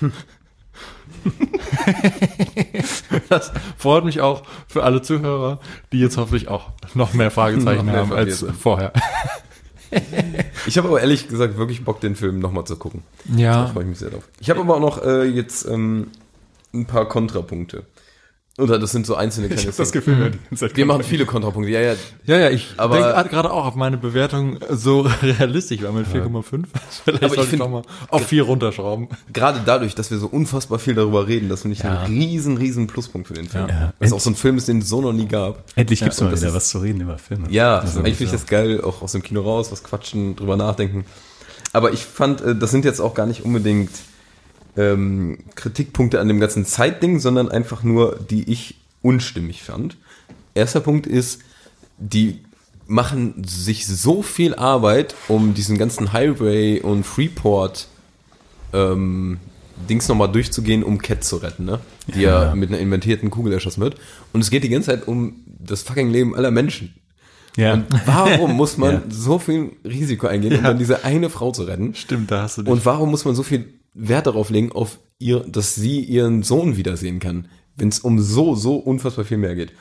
das freut mich auch für alle Zuhörer, die jetzt hoffentlich auch noch mehr Fragezeichen Noch mehr haben als vorher. Ich habe aber ehrlich gesagt wirklich Bock, den Film nochmal zu gucken. Da Ja, freue ich mich sehr drauf. Ich habe aber auch noch äh, jetzt ähm, ein paar Kontrapunkte. Oder das sind so einzelne kleine Ich habe das. Gefühl, die ganze Zeit Wir machen viele Kontrapunkte. Ja, ja. Ja, ja, ich Aber- denke gerade auch auf meine Bewertung so realistisch war mit 4,5. Vielleicht Aber ich sollte ich find- noch mal auf 4 runterschrauben. Gerade dadurch, dass wir so unfassbar viel darüber reden, das finde ich Ja. ein riesen, riesen Pluspunkt für den Film. Ja. Weil es auch so ein Film ist, den es so noch nie gab. Endlich gibt's und mal das wieder ist- was zu reden über Filme. Ja, Also, eigentlich finde ich das geil, auch aus dem Kino raus, was quatschen, drüber nachdenken. Aber ich fand, äh, das sind jetzt auch gar nicht unbedingt ähm, Kritikpunkte an dem ganzen Zeitding, sondern einfach nur, die ich unstimmig fand. Erster Punkt ist, die machen sich so viel Arbeit, um diesen ganzen Highway und Freeport ähm, Dings nochmal durchzugehen, um Cat zu retten, ne? Die ja. Ja. mit einer inventierten Kugel erschossen wird. Und es geht die ganze Zeit um das fucking Leben aller Menschen. Ja. Und warum muss man Ja. so viel Risiko eingehen, um dann diese eine Frau zu retten? Stimmt, da hast du Und warum muss man so viel Wert darauf legen, auf ihr, dass sie ihren Sohn wiedersehen kann, wenn es um so, so unfassbar viel mehr geht?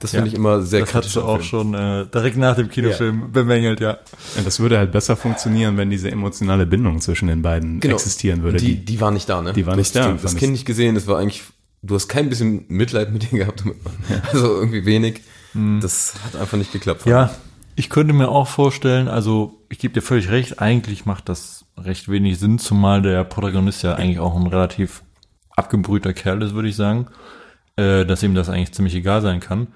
Das finde Ja. ich immer sehr das hast kritisch du am auch Film. schon äh, direkt nach dem Kinofilm bemängelt, ja. Ja, das würde halt besser funktionieren, wenn diese emotionale Bindung zwischen den beiden existieren würde. Genau. Die, die war nicht da, ne? Die war du nicht da, Das, das Kind ich. nicht gesehen, das war eigentlich, du hast kein bisschen Mitleid mit denen gehabt. Also irgendwie wenig. Das hat einfach nicht geklappt. Mhm. Ja, ich könnte mir auch vorstellen, also ich gebe dir völlig recht, eigentlich macht das recht wenig Sinn, zumal der Protagonist ja eigentlich auch ein relativ abgebrühter Kerl ist, würde ich sagen, äh, dass ihm das eigentlich ziemlich egal sein kann.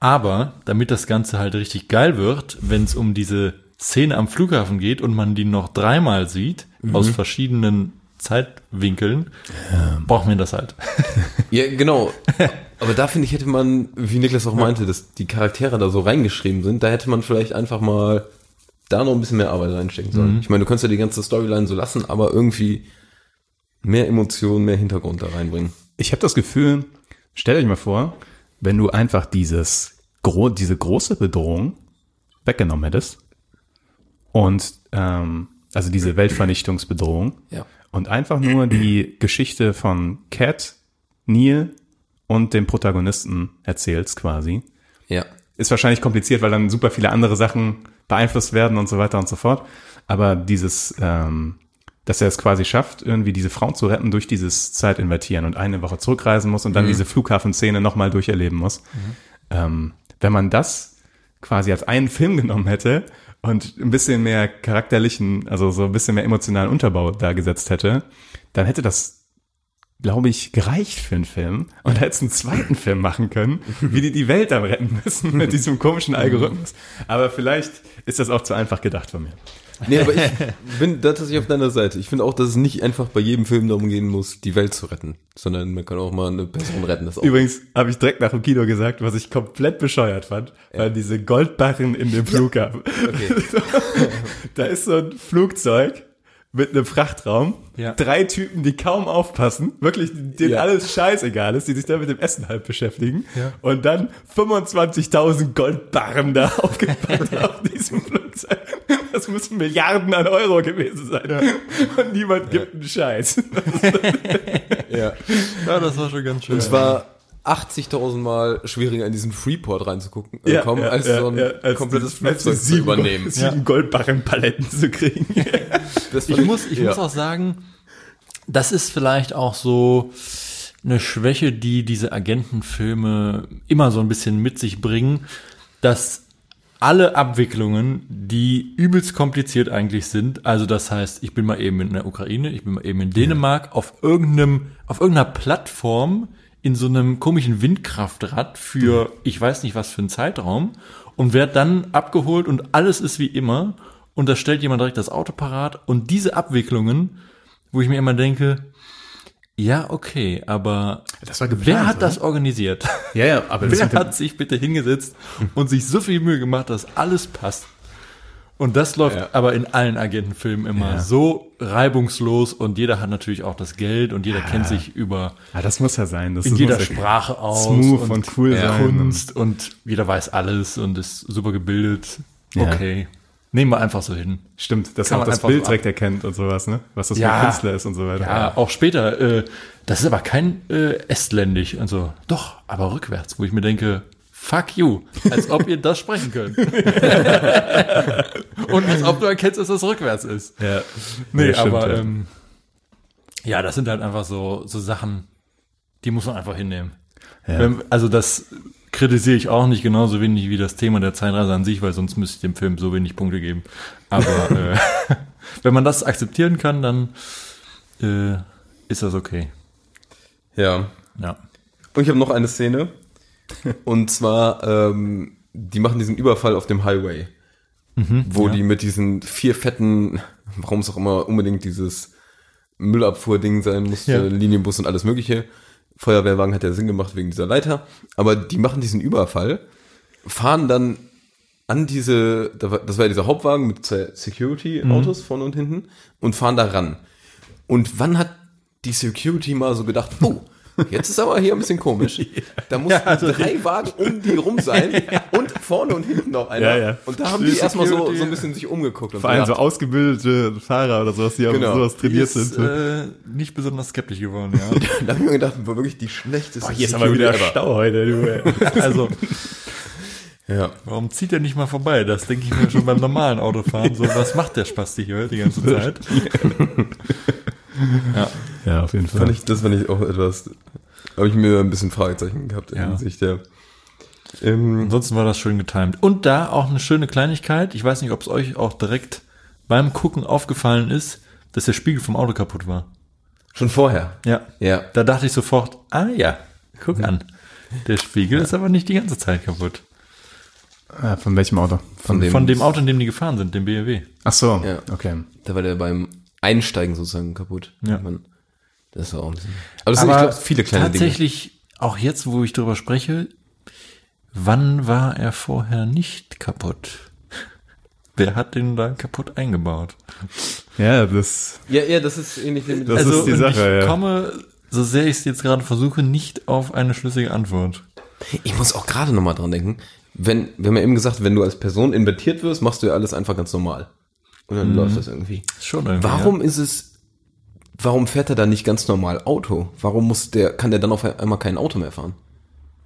Aber damit das Ganze halt richtig geil wird, wenn es um diese Szene am Flughafen geht und man die noch dreimal sieht, aus verschiedenen Zeitwinkeln, braucht man das halt. Ja, genau. Aber da finde ich, hätte man, wie Niklas auch meinte, dass die Charaktere da so reingeschrieben sind, da hätte man vielleicht einfach mal da noch ein bisschen mehr Arbeit reinstecken sollen. Ich meine, du kannst ja die ganze Storyline so lassen, aber irgendwie mehr Emotionen, mehr Hintergrund da reinbringen. Ich habe das Gefühl, stellt euch mal vor, wenn du einfach dieses gro diese große Bedrohung weggenommen hättest und ähm, also diese Weltvernichtungsbedrohung Ja. und einfach nur die Geschichte von Cat, Neil und dem Protagonisten erzählst quasi. Ja. Ist wahrscheinlich kompliziert, weil dann super viele andere Sachen beeinflusst werden und so weiter und so fort. Aber dieses, ähm, dass er es quasi schafft, irgendwie diese Frau zu retten durch dieses Zeitinvertieren und eine Woche zurückreisen muss und dann diese Flughafenszene nochmal durcherleben muss. Ähm, wenn man das quasi als einen Film genommen hätte und ein bisschen mehr charakterlichen, also so ein bisschen mehr emotionalen Unterbau da gesetzt hätte, dann hätte das glaube ich, gereicht für einen Film und hättest einen zweiten Film machen können, wie die die Welt dann retten müssen mit diesem komischen Algorithmus. Aber vielleicht ist das auch zu einfach gedacht von mir. Nee, aber ich bin da tatsächlich auf deiner Seite. Ich finde auch, dass es nicht einfach bei jedem Film darum gehen muss, die Welt zu retten, sondern man kann auch mal eine Person retten. Das auch Übrigens habe ich direkt nach dem Kino gesagt, was ich komplett bescheuert fand, waren diese Goldbarren in dem Flughafen. Okay. da ist so ein Flugzeug mit einem Frachtraum, Ja. drei Typen, die kaum aufpassen, wirklich, denen Ja. alles scheißegal ist, die sich da mit dem Essen halt beschäftigen Ja. und dann 25.000 Goldbarren da aufgepackt auf diesem Flugzeug. Das müssen Milliarden an Euro gewesen sein. Und niemand gibt einen Scheiß. ja. Ja, das war schon ganz schön. Und zwar 80.000 Mal schwieriger in diesen Freeport reinzugucken, äh, Ja, kommen, ja, als ja, so ein ja, als komplettes Flugzeug zu übernehmen. Sieben Goldbarrenpaletten zu kriegen. Das ich fand muss, ich ja. muss auch sagen, das ist vielleicht auch so eine Schwäche, die diese Agentenfilme immer so ein bisschen mit sich bringen, dass alle Abwicklungen, die übelst kompliziert eigentlich sind, also das heißt, ich bin mal eben in der Ukraine, ich bin mal eben in Dänemark, auf irgendeinem, auf irgendeiner Plattform in so einem komischen Windkraftrad für ich weiß nicht was für einen Zeitraum und werde dann abgeholt und alles ist wie immer und da stellt jemand direkt das Auto parat und diese Abwicklungen, wo ich mir immer denke, ja, okay, aber geplant, wer hat oder? das organisiert? Ja, ja, aber Wer hat sich bitte hingesetzt und sich so viel Mühe gemacht, dass alles passt? Und das läuft Ja. aber in allen Agentenfilmen immer Ja. so reibungslos und jeder hat natürlich auch das Geld und jeder kennt sich über Ja, das muss ja sein. Das in jeder ja Sprache aus smooth und cool ja, sein. Kunst und jeder weiß alles und ist super gebildet. Ja. Okay, nehmen wir einfach so hin. Stimmt, dass Kann er auch man das Bild direkt erkennt und sowas, ne? Was das für Ja. ein Künstler ist und so weiter. Ja, auch später. Äh, das ist aber kein äh, Estländisch. Also doch, aber rückwärts, wo ich mir denke, fuck you, als ob ihr das sprechen könnt. Und als ob du erkennst, dass das rückwärts ist. ja. Nee, Ja, stimmt, aber ja. ähm, ja, das sind halt einfach so, so Sachen, die muss man einfach hinnehmen. Ja. Wenn, also das kritisiere ich auch nicht genauso wenig wie das Thema der Zeitreise an sich, weil sonst müsste ich dem Film so wenig Punkte geben. Aber äh, wenn man das akzeptieren kann, dann äh, ist das okay. Ja. Ja. Und ich habe noch eine Szene. Und zwar, ähm, die machen diesen Überfall auf dem Highway. wo die mit diesen vier fetten, warum es auch immer unbedingt dieses Müllabfuhr-Ding sein musste, Ja. Linienbus und alles mögliche. Feuerwehrwagen hat ja Sinn gemacht wegen dieser Leiter. Aber die machen diesen Überfall, fahren dann an diese, das war ja dieser Hauptwagen mit zwei Security-Autos vorne und hinten und fahren da ran. Und wann hat die Security mal so gedacht, oh, jetzt ist aber hier ein bisschen komisch. Da mussten also drei Wagen um die rum sein und vorne und hinten noch einer. Ja, ja. Und da haben Die die erstmal so, so ein bisschen sich umgeguckt. Und Vor allem so ausgebildete Fahrer oder sowas, die Genau. sowas trainiert ist, sind. äh, nicht besonders skeptisch geworden, ja. da habe ich mir gedacht, war wirklich die schlechteste Hier ist aber wieder ever. Stau heute, du. ey. Also, Ja. warum zieht er nicht mal vorbei? Das denke ich mir schon beim normalen Autofahren. So, was macht der Spasti hier die ganze Zeit? ja. Ja, auf jeden Fand ich, das fand ich auch etwas, habe ich mir ein bisschen Fragezeichen gehabt in Ja. Hinsicht der. Ähm, Ansonsten war das schön getimt. Und da auch eine schöne Kleinigkeit. Ich weiß nicht, ob es euch auch direkt beim Gucken aufgefallen ist, dass der Spiegel vom Auto kaputt war. schon vorher. Ja. Ja. Da dachte ich sofort, ah ja, guck an. Der Spiegel ist aber nicht die ganze Zeit kaputt. Ah, von welchem Auto? Von dem, Von dem Auto, in dem die gefahren sind, dem BMW. Ach so, Ja. okay. Da war der beim Einsteigen sozusagen kaputt. Ja. Man, das war auch ein bisschen. Aber das sind, ich glaube, viele kleine Dinge. tatsächlich, auch jetzt, wo ich drüber spreche, wann war er vorher nicht kaputt? Wer hat den da kaputt eingebaut? Ja, das, Ja, ja, das ist ähnlich wie mit Das ist die Sache, ich ja. komme, so sehr ich es jetzt gerade versuche, nicht auf eine schlüssige Antwort. Ich muss auch gerade nochmal dran denken, wenn, wir haben ja eben gesagt, wenn du als Person invertiert wirst, machst du ja alles einfach ganz normal. Und dann läuft das irgendwie. Schon irgendwie. Warum ist es, warum fährt er dann nicht ganz normal Auto? Warum muss der, kann der dann auf einmal kein Auto mehr fahren?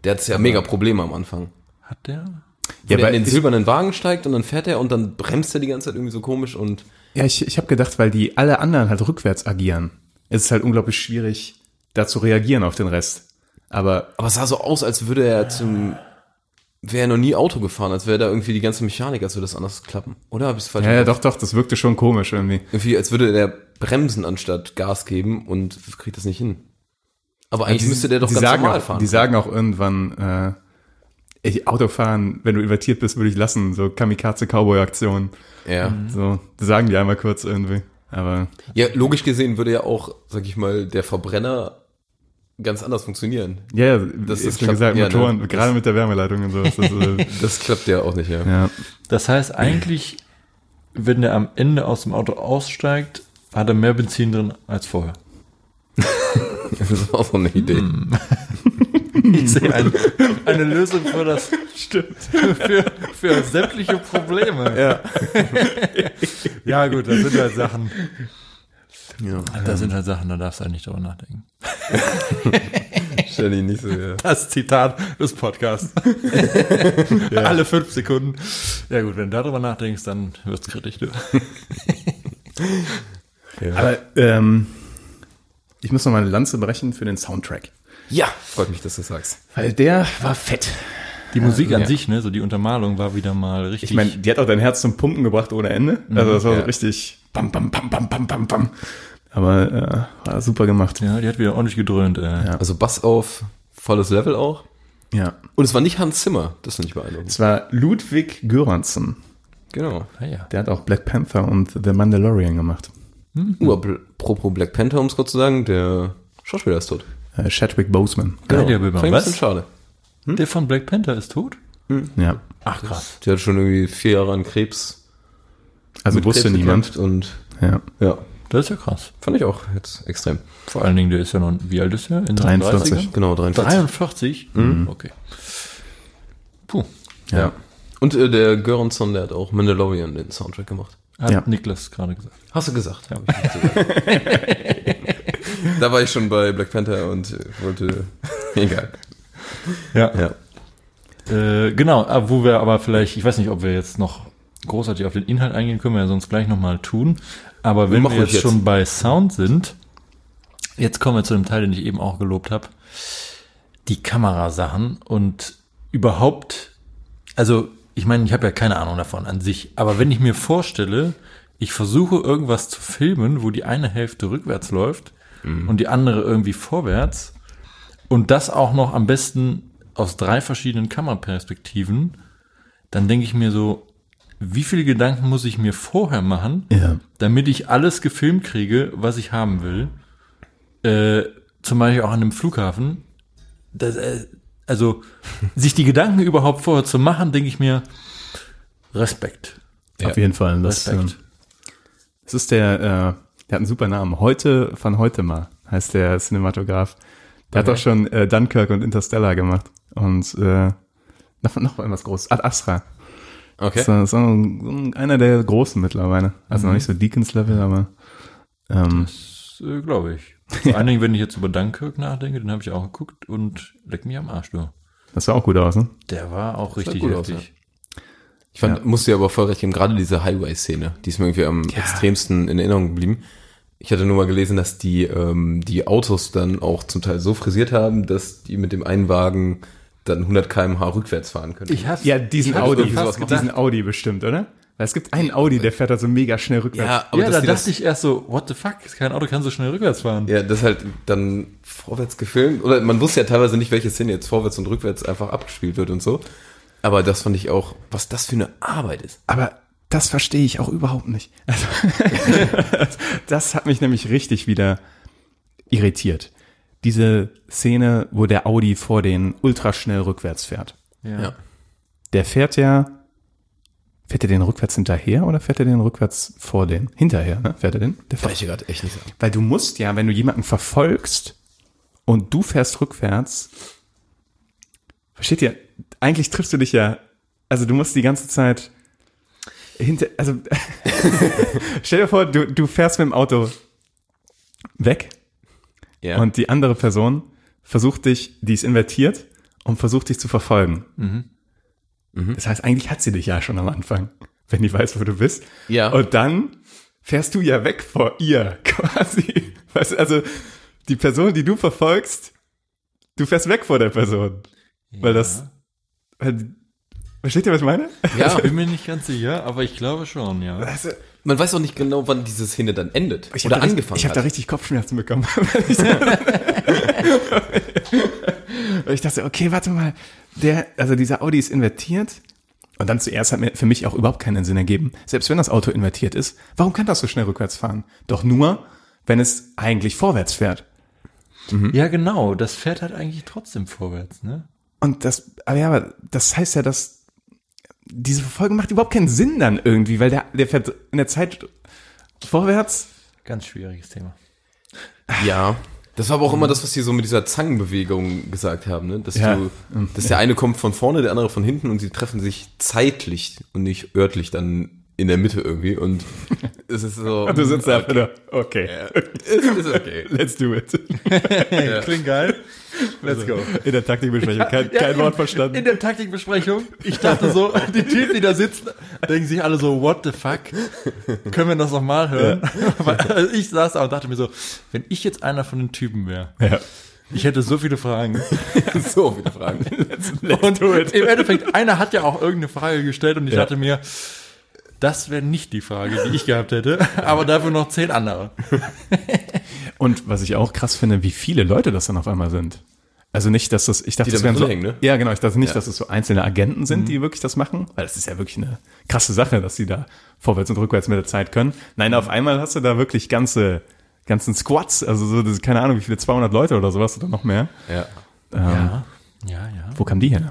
Der hat ja mega Probleme am Anfang. Hat der? Wo Ja, der weil in den silbernen Wagen steigt und dann fährt er und dann bremst er die ganze Zeit irgendwie so komisch und ja, ich, ich habe gedacht, weil die alle anderen halt rückwärts agieren. Es ist halt unglaublich schwierig, da zu reagieren auf den Rest. Aber Aber es sah so aus, als würde er zum, wäre er noch nie Auto gefahren, als wäre da irgendwie die ganze Mechanik, als würde das anders klappen. Oder habe ich es falsch ja, ja, doch, doch, das wirkte schon komisch irgendwie. Irgendwie, als würde der bremsen anstatt Gas geben und kriegt das nicht hin. Aber eigentlich Die- müsste der doch die ganz sagen normal auch, fahren. Die sagen auch irgendwann, äh, Ey, Autofahren, wenn du invertiert bist, würde ich lassen. So Kamikaze-Cowboy-Aktionen. Ja. So, das sagen die einmal kurz irgendwie. Aber Ja, logisch gesehen würde ja auch, sag ich mal, der Verbrenner ganz anders funktionieren. ja, Das- ist schon gesagt, ja, Motoren, ne? gerade mit der Wärmeleitung und so. Ist das, äh, Das klappt ja auch nicht, ja. ja. Das heißt eigentlich, wenn der am Ende aus dem Auto aussteigt, hat er mehr Benzin drin als vorher. Das ist auch so eine Idee. Ich sehe ein, eine Lösung für das stimmt für, für sämtliche Probleme. Ja. Ja gut, das sind halt Sachen. ja. Das sind halt Sachen, da darfst du halt nicht drüber nachdenken. Stell dich nicht so, ja. Das Zitat des Podcasts. Alle fünf Sekunden. Ja gut, wenn du darüber nachdenkst, dann wird's kritisch. Du. Aber ähm, ich muss noch mal eine Lanze brechen für den Soundtrack. Ja, freut mich, dass du sagst. Weil der war fett. Die Musik an Ja. sich, ne, so die Untermalung war wieder mal richtig. Ich meine, die hat auch dein Herz zum Pumpen gebracht ohne Ende. Also das war so Ja. richtig bam, bam, bam, bam, bam, bam, bam. Aber äh, war super gemacht. ja, die hat wieder ordentlich gedröhnt. Äh. Ja. Also Bass auf volles Level auch. Ja. Und es war nicht Hans Zimmer, das finde ich beeindruckend. Es war Ludwig Göransson. Genau. Ah, ja. Der hat auch Black Panther und The Mandalorian gemacht. Uh, aber apropos Black Panther, um es kurz zu sagen, der Schauspieler ist tot. Äh, Chadwick Boseman. Geil, der Biber. Fand Was? bisschen schade. Der von Black Panther ist tot? Ja. Ach krass. Der hat schon irgendwie vier Jahre an Krebs. Also mit wusste Krebs niemand. Und Ja. ja, Das ist ja krass. fand ich auch jetzt extrem. Vor allen Dingen, der ist ja noch, wie alt ist er? In 43. 30ern? Genau, 43. 43? Okay. Puh. Ja. Und äh, der Göransson, der hat auch Mandalorian den Soundtrack gemacht. Hat Ja. Niklas gerade gesagt. Hast du gesagt? Ja. da war ich schon bei Black Panther und wollte. Egal. Ja. Ja. Äh, genau, ah, wo wir aber vielleicht, ich weiß nicht, ob wir jetzt noch großartig auf den Inhalt eingehen, können wir ja sonst gleich nochmal tun. Aber wenn Mach wir jetzt, jetzt. schon bei Sound sind, jetzt kommen wir zu dem Teil, den ich eben auch gelobt habe. Die Kamerasachen und überhaupt, also ich meine, ich habe ja keine Ahnung davon an sich, aber wenn ich mir vorstelle, ich versuche irgendwas zu filmen, wo die eine Hälfte rückwärts läuft und die andere irgendwie vorwärts und das auch noch am besten aus drei verschiedenen Kameraperspektiven, dann denke ich mir so, wie viele Gedanken muss ich mir vorher machen, Ja. damit ich alles gefilmt kriege, was ich haben will. Äh, zum Beispiel auch an einem Flughafen. Das, äh, also sich die Gedanken überhaupt vorher zu machen, denke ich mir, Respekt. Auf jeden Fall. Das, ähm, Respekt. das ist der, äh, der hat einen super Namen. Heute von heute mal heißt der Cinematograph. Der hat auch schon äh, Dunkirk und Interstellar gemacht. Und äh, noch, noch irgendwas Großes. Ad Astra. Okay. So, so ein, einer der großen mittlerweile. Also noch nicht so Deacons-Level, aber ähm, Das äh, glaube ich. Vor allen Dingen, wenn ich jetzt über Dunkirk nachdenke, den habe ich auch geguckt und leck mich am Arsch, du. das sah auch gut aus, ne? Der war auch sah richtig gut aus, heftig. Ich fand, muss dir aber voll recht geben, gerade diese Highway-Szene, die ist mir irgendwie am extremsten in Erinnerung geblieben. Ich hatte nur mal gelesen, dass die, ähm, die Autos dann auch zum Teil so frisiert haben, dass die mit dem einen Wagen dann 100 kmh rückwärts fahren können. Ich hab's, Ja, diesen Audi, diesen Audi bestimmt, oder? Weil es gibt einen Audi, der fährt da so mega schnell rückwärts. ja, aber ja, da dachte das, ich erst so, what the fuck, kein Auto kann so schnell rückwärts fahren. ja, das halt dann vorwärts gefilmt, oder man wusste ja teilweise nicht, welche Szene jetzt vorwärts und rückwärts einfach abgespielt wird und so. Aber das fand ich auch, was das für eine Arbeit ist. Aber das verstehe ich auch überhaupt nicht. Also, das hat mich nämlich richtig wieder irritiert. Diese Szene, wo der Audi vor den ultraschnell rückwärts fährt. Ja. Der fährt ja, fährt er den rückwärts hinterher oder fährt er den rückwärts vor den? Hinterher, ne? Fährt er den? Der Kann ich gerade echt nicht sagen. Weil du musst ja, wenn du jemanden verfolgst und du fährst rückwärts, versteht ihr, eigentlich triffst du dich ja, also du musst die ganze Zeit hinter, also stell dir vor, du, du fährst mit dem Auto weg Ja. und die andere Person versucht dich, die ist invertiert und versucht dich zu verfolgen. Das heißt, eigentlich hat sie dich ja schon am Anfang, wenn die weiß, wo du bist. Ja. Und dann fährst du ja weg vor ihr, quasi. Weißt du, Also die Person, die du verfolgst, du fährst weg vor der Person. Weil das, weil, versteht ihr, was ich meine? ja. Ich bin mir nicht ganz sicher, aber ich glaube schon, ja. Also, Man weiß auch nicht genau, wann diese Szene dann endet. ich oder da, angefangen Ich habe da richtig Kopfschmerzen bekommen. Ich dachte, okay, warte mal, der, also dieser Audi ist invertiert. Und dann zuerst hat mir für mich auch überhaupt keinen Sinn ergeben. Selbst wenn das Auto invertiert ist, warum kann das so schnell rückwärts fahren? Doch nur, wenn es eigentlich vorwärts fährt. Ja, genau. Das fährt halt eigentlich trotzdem vorwärts, ne? Und das, aber ja, aber das heißt ja, dass diese Verfolgung macht überhaupt keinen Sinn dann irgendwie, weil der, der fährt in der Zeit vorwärts. Ganz schwieriges Thema. Ja. Das war aber auch immer das, was die so mit dieser Zangenbewegung gesagt haben, ne? Dass Ja. du, dass der eine kommt von vorne, der andere von hinten und sie treffen sich zeitlich und nicht örtlich dann in der Mitte irgendwie und es ist so. Du sitzt da wieder, okay, Es ist okay. let's do it. Klingt geil. Let's go. In der Taktikbesprechung, kein, kein in- Wort verstanden. In der Taktikbesprechung, ich dachte so, die Typen, die da sitzen, denken sich alle so, what the fuck? Können wir das nochmal hören? Weil, also ich saß da und dachte mir so, wenn ich jetzt einer von den Typen wäre, ja. ich hätte so viele Fragen. So viele Fragen. Und im Endeffekt, einer hat ja auch irgendeine Frage gestellt und ich Ja. dachte mir, das wäre nicht die Frage, die ich gehabt hätte, aber dafür noch zehn andere. Und was ich auch krass finde, wie viele Leute das dann auf einmal sind. Also nicht, dass das, ich dachte, Die das da wären so, ne? ja genau, ich dachte nicht, Ja. dass es so einzelne Agenten sind, die wirklich das machen, weil das ist ja wirklich eine krasse Sache, dass sie da vorwärts und rückwärts mit der Zeit können. Nein, auf einmal hast du da wirklich ganze, ganzen Squads, also so, das ist keine Ahnung, wie viele, 200 Leute oder sowas oder noch mehr. Ja. Ähm, Ja, ja, ja. Wo kamen die her?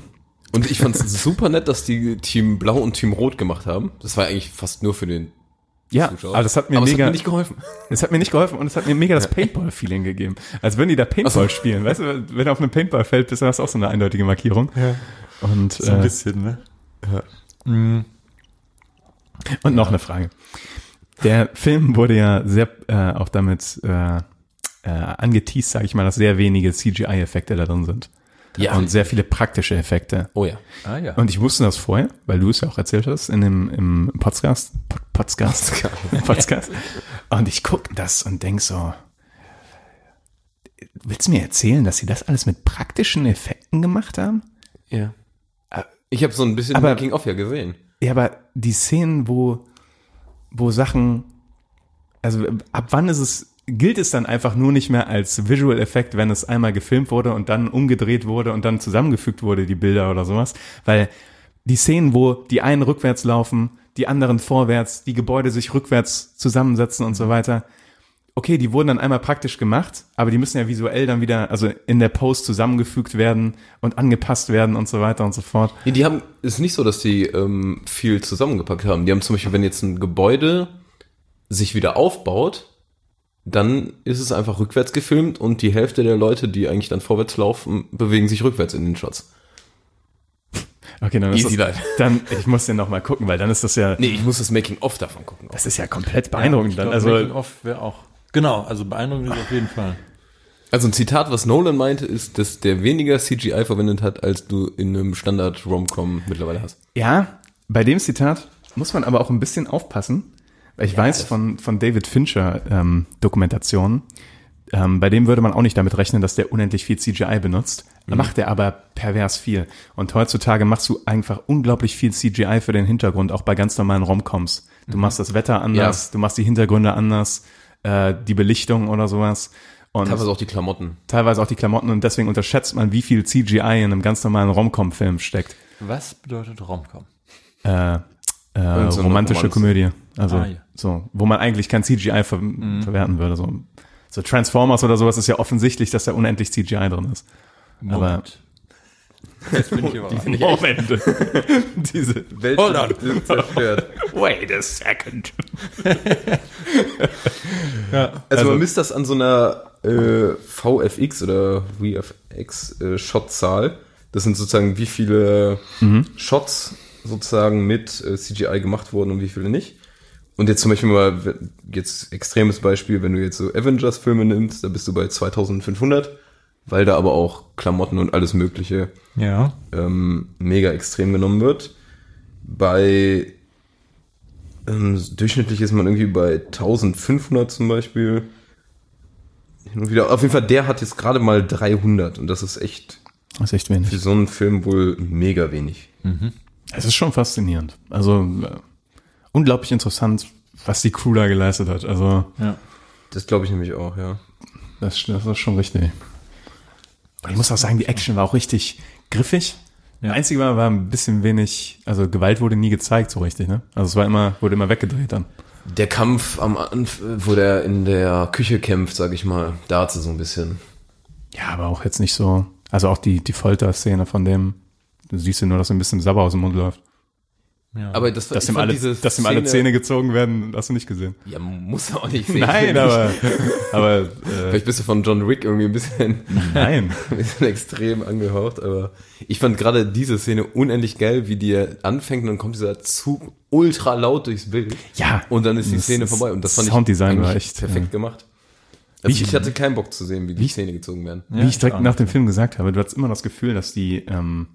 Und ich fand es super nett, dass die Team Blau und Team Rot gemacht haben. Das war eigentlich fast nur für den Ja, Zuschauer. aber das hat mir aber es mega, hat mir nicht geholfen. es hat mir nicht geholfen und es hat mir mega das Paintball-Feeling gegeben. Als würden die da Paintball spielen, weißt du, wenn du auf einem Paintballfeld bist, dann hast du auch so eine eindeutige Markierung. Ja. Und, So ein äh, bisschen, ne? Und noch eine Frage. Der Film wurde ja sehr äh, auch damit äh, äh, angeteased, sage ich mal, dass sehr wenige CGI-Effekte da drin sind. Ja. Und sehr viele praktische Effekte. Oh ja. Ah ja. Und ich wusste das vorher, weil du es ja auch erzählt hast in dem im Podcast. Pod- Podcast. Podcast. Und ich gucke das und denk so, willst du mir erzählen, dass sie das alles mit praktischen Effekten gemacht haben? Ja. Ich habe so ein bisschen Aber- Making of ja gesehen. Ja, aber die Szenen, wo, wo Sachen, also ab wann ist es, gilt es dann einfach nur nicht mehr als Visual Effekt, wenn es einmal gefilmt wurde und dann umgedreht wurde und dann zusammengefügt wurde, die Bilder oder sowas? Weil die Szenen, wo die einen rückwärts laufen, die anderen vorwärts, die Gebäude sich rückwärts zusammensetzen und so weiter. Okay, die wurden dann einmal praktisch gemacht, aber die müssen ja visuell dann wieder, also in der Post zusammengefügt werden und angepasst werden und so weiter und so fort. Nee, die haben, ist nicht so, dass die ähm, viel zusammengepackt haben. Die haben zum Beispiel, wenn jetzt ein Gebäude sich wieder aufbaut, dann ist es einfach rückwärts gefilmt und die Hälfte der Leute, die eigentlich dann vorwärts laufen, bewegen sich rückwärts in den Shots. Okay, dann ist Easy das, life. dann, ich muss den noch mal gucken, weil dann ist das ja, Nee, ich muss das Making of davon gucken. das ist ja komplett beeindruckend ich dann. glaub, Also, Making of wäre auch. Genau, also beeindruckend ist auf jeden Fall. Also ein Zitat, was Nolan meinte, ist, dass der weniger CGI verwendet hat, als du in einem Standard-Romcom mittlerweile hast. ja, bei dem Zitat muss man aber auch ein bisschen aufpassen, ich weiß von, von David Fincher ähm, Dokumentationen, ähm, bei dem würde man auch nicht damit rechnen, dass der unendlich viel CGI benutzt. Da macht er aber pervers viel. Und heutzutage machst du einfach unglaublich viel CGI für den Hintergrund, auch bei ganz normalen Romcoms. Du machst das Wetter anders, du machst die Hintergründe anders, äh, die Belichtung oder sowas. Und Teilweise auch die Klamotten. teilweise auch die Klamotten und deswegen unterschätzt man, wie viel CGI in einem ganz normalen Romcom-Film steckt. Was bedeutet Romcom? Äh, äh, romantische Romanze. Komödie. Also Ah, ja. so, wo man eigentlich kein CGI ver verwerten würde. So, so Transformers oder sowas ist ja offensichtlich, dass da unendlich CGI drin ist. Aber Jetzt bin ich überrascht. Moment. Diese Welt Hold on. sind zerstört. Wait a second. Also, Also- man misst das an so einer äh, VFX oder VFX äh, Shotzahl. Das sind sozusagen wie viele Shots sozusagen mit äh, CGI gemacht wurden und wie viele nicht. Und jetzt zum Beispiel mal, jetzt extremes Beispiel, wenn du jetzt so Avengers-Filme nimmst, da bist du bei 2500, weil da aber auch Klamotten und alles Mögliche Ja. ähm, mega extrem genommen wird. Bei ähm, durchschnittlich ist man irgendwie bei 1500 zum Beispiel. Und wieder. Auf jeden Fall, der hat jetzt gerade mal 300 und das ist echt Das ist echt für wenig. so einen Film wohl mega wenig. Es ist schon faszinierend. Also äh, unglaublich interessant, was die Crew da geleistet hat. Also Ja. Das glaube ich nämlich auch, ja. Das, das ist schon richtig. Und ich muss auch sagen, die Action war auch richtig griffig. Ja. Einzige war, war ein bisschen wenig, also Gewalt wurde nie gezeigt so richtig, ne? Also es war immer, wurde immer weggedreht dann. Der Kampf am Anf wo der in der Küche kämpft, sag ich mal, da hat sie so ein bisschen. Ja, aber auch jetzt nicht so, also auch die, die Folterszene von dem, du siehst ja nur, dass ein bisschen Sabber aus dem Mund läuft. Ja. Aber das, Dass ihm alle, dass ihm alle Zähne gezogen werden, hast du nicht gesehen. Ja, muss er auch nicht sehen. Nein, aber, aber äh, Vielleicht bist du von John Wick irgendwie ein bisschen, nein. ein bisschen extrem angehaucht, aber ich fand gerade diese Szene unendlich geil, wie die anfängt und dann kommt dieser Zug ultra laut durchs Bild. Ja. Und dann ist die Szene ist- vorbei und das fand Sounddesign ich war echt, perfekt ja. gemacht. Also ich, ich- hatte keinen Bock zu sehen, wie die Szene gezogen werden. Ja, Wie ich direkt nach dem Film gesagt habe, du hast immer das Gefühl, dass die ähm,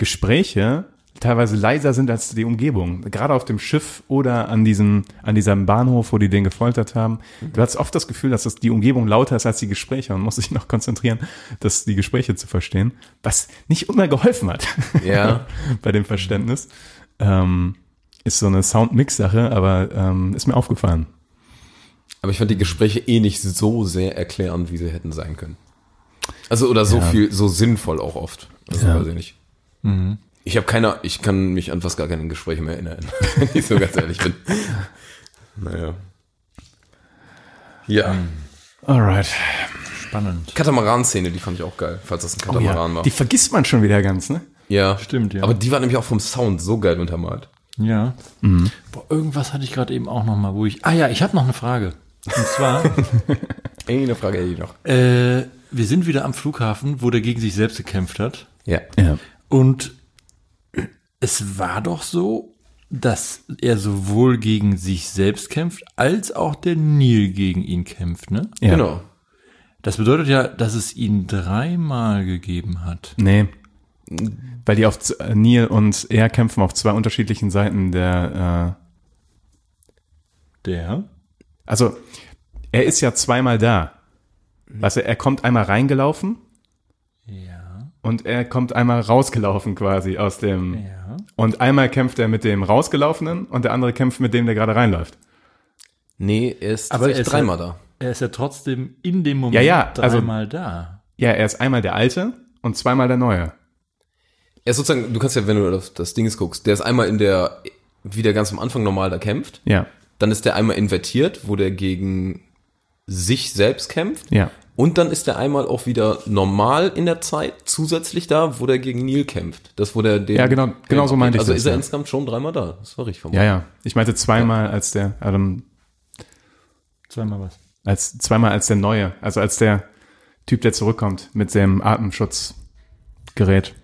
Gespräche teilweise leiser sind als die Umgebung. Gerade auf dem Schiff oder an diesem, an diesem Bahnhof, wo die den gefoltert haben. Du hast oft das Gefühl, dass das die Umgebung lauter ist als die Gespräche und musst dich noch konzentrieren, das, die Gespräche zu verstehen, was nicht immer geholfen hat. Ja. bei dem Verständnis. Ähm, ist so eine Soundmix-Sache, aber ähm, ist mir aufgefallen. Aber ich fand die Gespräche eh nicht so sehr erklärend, wie sie hätten sein können. Also oder so Ja. viel, so sinnvoll auch oft. Also Ja. weiß ich nicht. Ich habe keine, ich kann mich an fast gar keine Gespräche mehr erinnern, wenn ich so ganz ehrlich bin. Naja. Ja. Alright. Spannend. Katamaran-Szene, die fand ich auch geil, falls das ein Katamaran war. Die vergisst man schon wieder ganz, ne? ja. Stimmt, ja. Aber die war nämlich auch vom Sound so geil untermalt. Ja. Boah, irgendwas hatte ich gerade eben auch noch mal, wo ich. Ah ja, ich habe noch eine Frage. Und zwar, Eine Frage hätte ich noch. äh, wir sind wieder am Flughafen, wo der gegen sich selbst gekämpft hat. Ja. Ja. Und es war doch so, dass er sowohl gegen sich selbst kämpft, als auch der Neil gegen ihn kämpft, ne? ja. Genau. Das bedeutet ja, dass es ihn dreimal gegeben hat. Nee. Weil die auf äh, Neil und er kämpfen auf zwei unterschiedlichen Seiten der, Der? äh, also er ist ja zweimal da. Weißt du, er kommt einmal reingelaufen Ja. Und er kommt einmal rausgelaufen quasi aus dem. Ja. Und einmal kämpft er mit dem rausgelaufenen und der andere kämpft mit dem, der gerade reinläuft. Nee, er ist Aber er ist dreimal ja- da. Er ist ja trotzdem in dem Moment Ja, ja, also- dreimal da. Ja, er ist einmal der alte und zweimal der neue. Er ist sozusagen, du kannst ja, wenn du auf das Ding guckst, der ist einmal in der, wie der ganz am Anfang normal da kämpft. Ja. Dann ist der einmal invertiert, wo der gegen sich selbst kämpft. Ja. Und dann ist der einmal auch wieder normal in der Zeit, zusätzlich da, wo der gegen Neil kämpft. Das, wo der den. Ja, genau- genau so meinte ich Also das, ist er ja. insgesamt schon dreimal da. Das war richtig vom Ja, ja. Ich meinte zweimal als der, ähm, Zweimal was. als zweimal als der neue, also als der Typ, der zurückkommt mit dem Atemschutzgerät.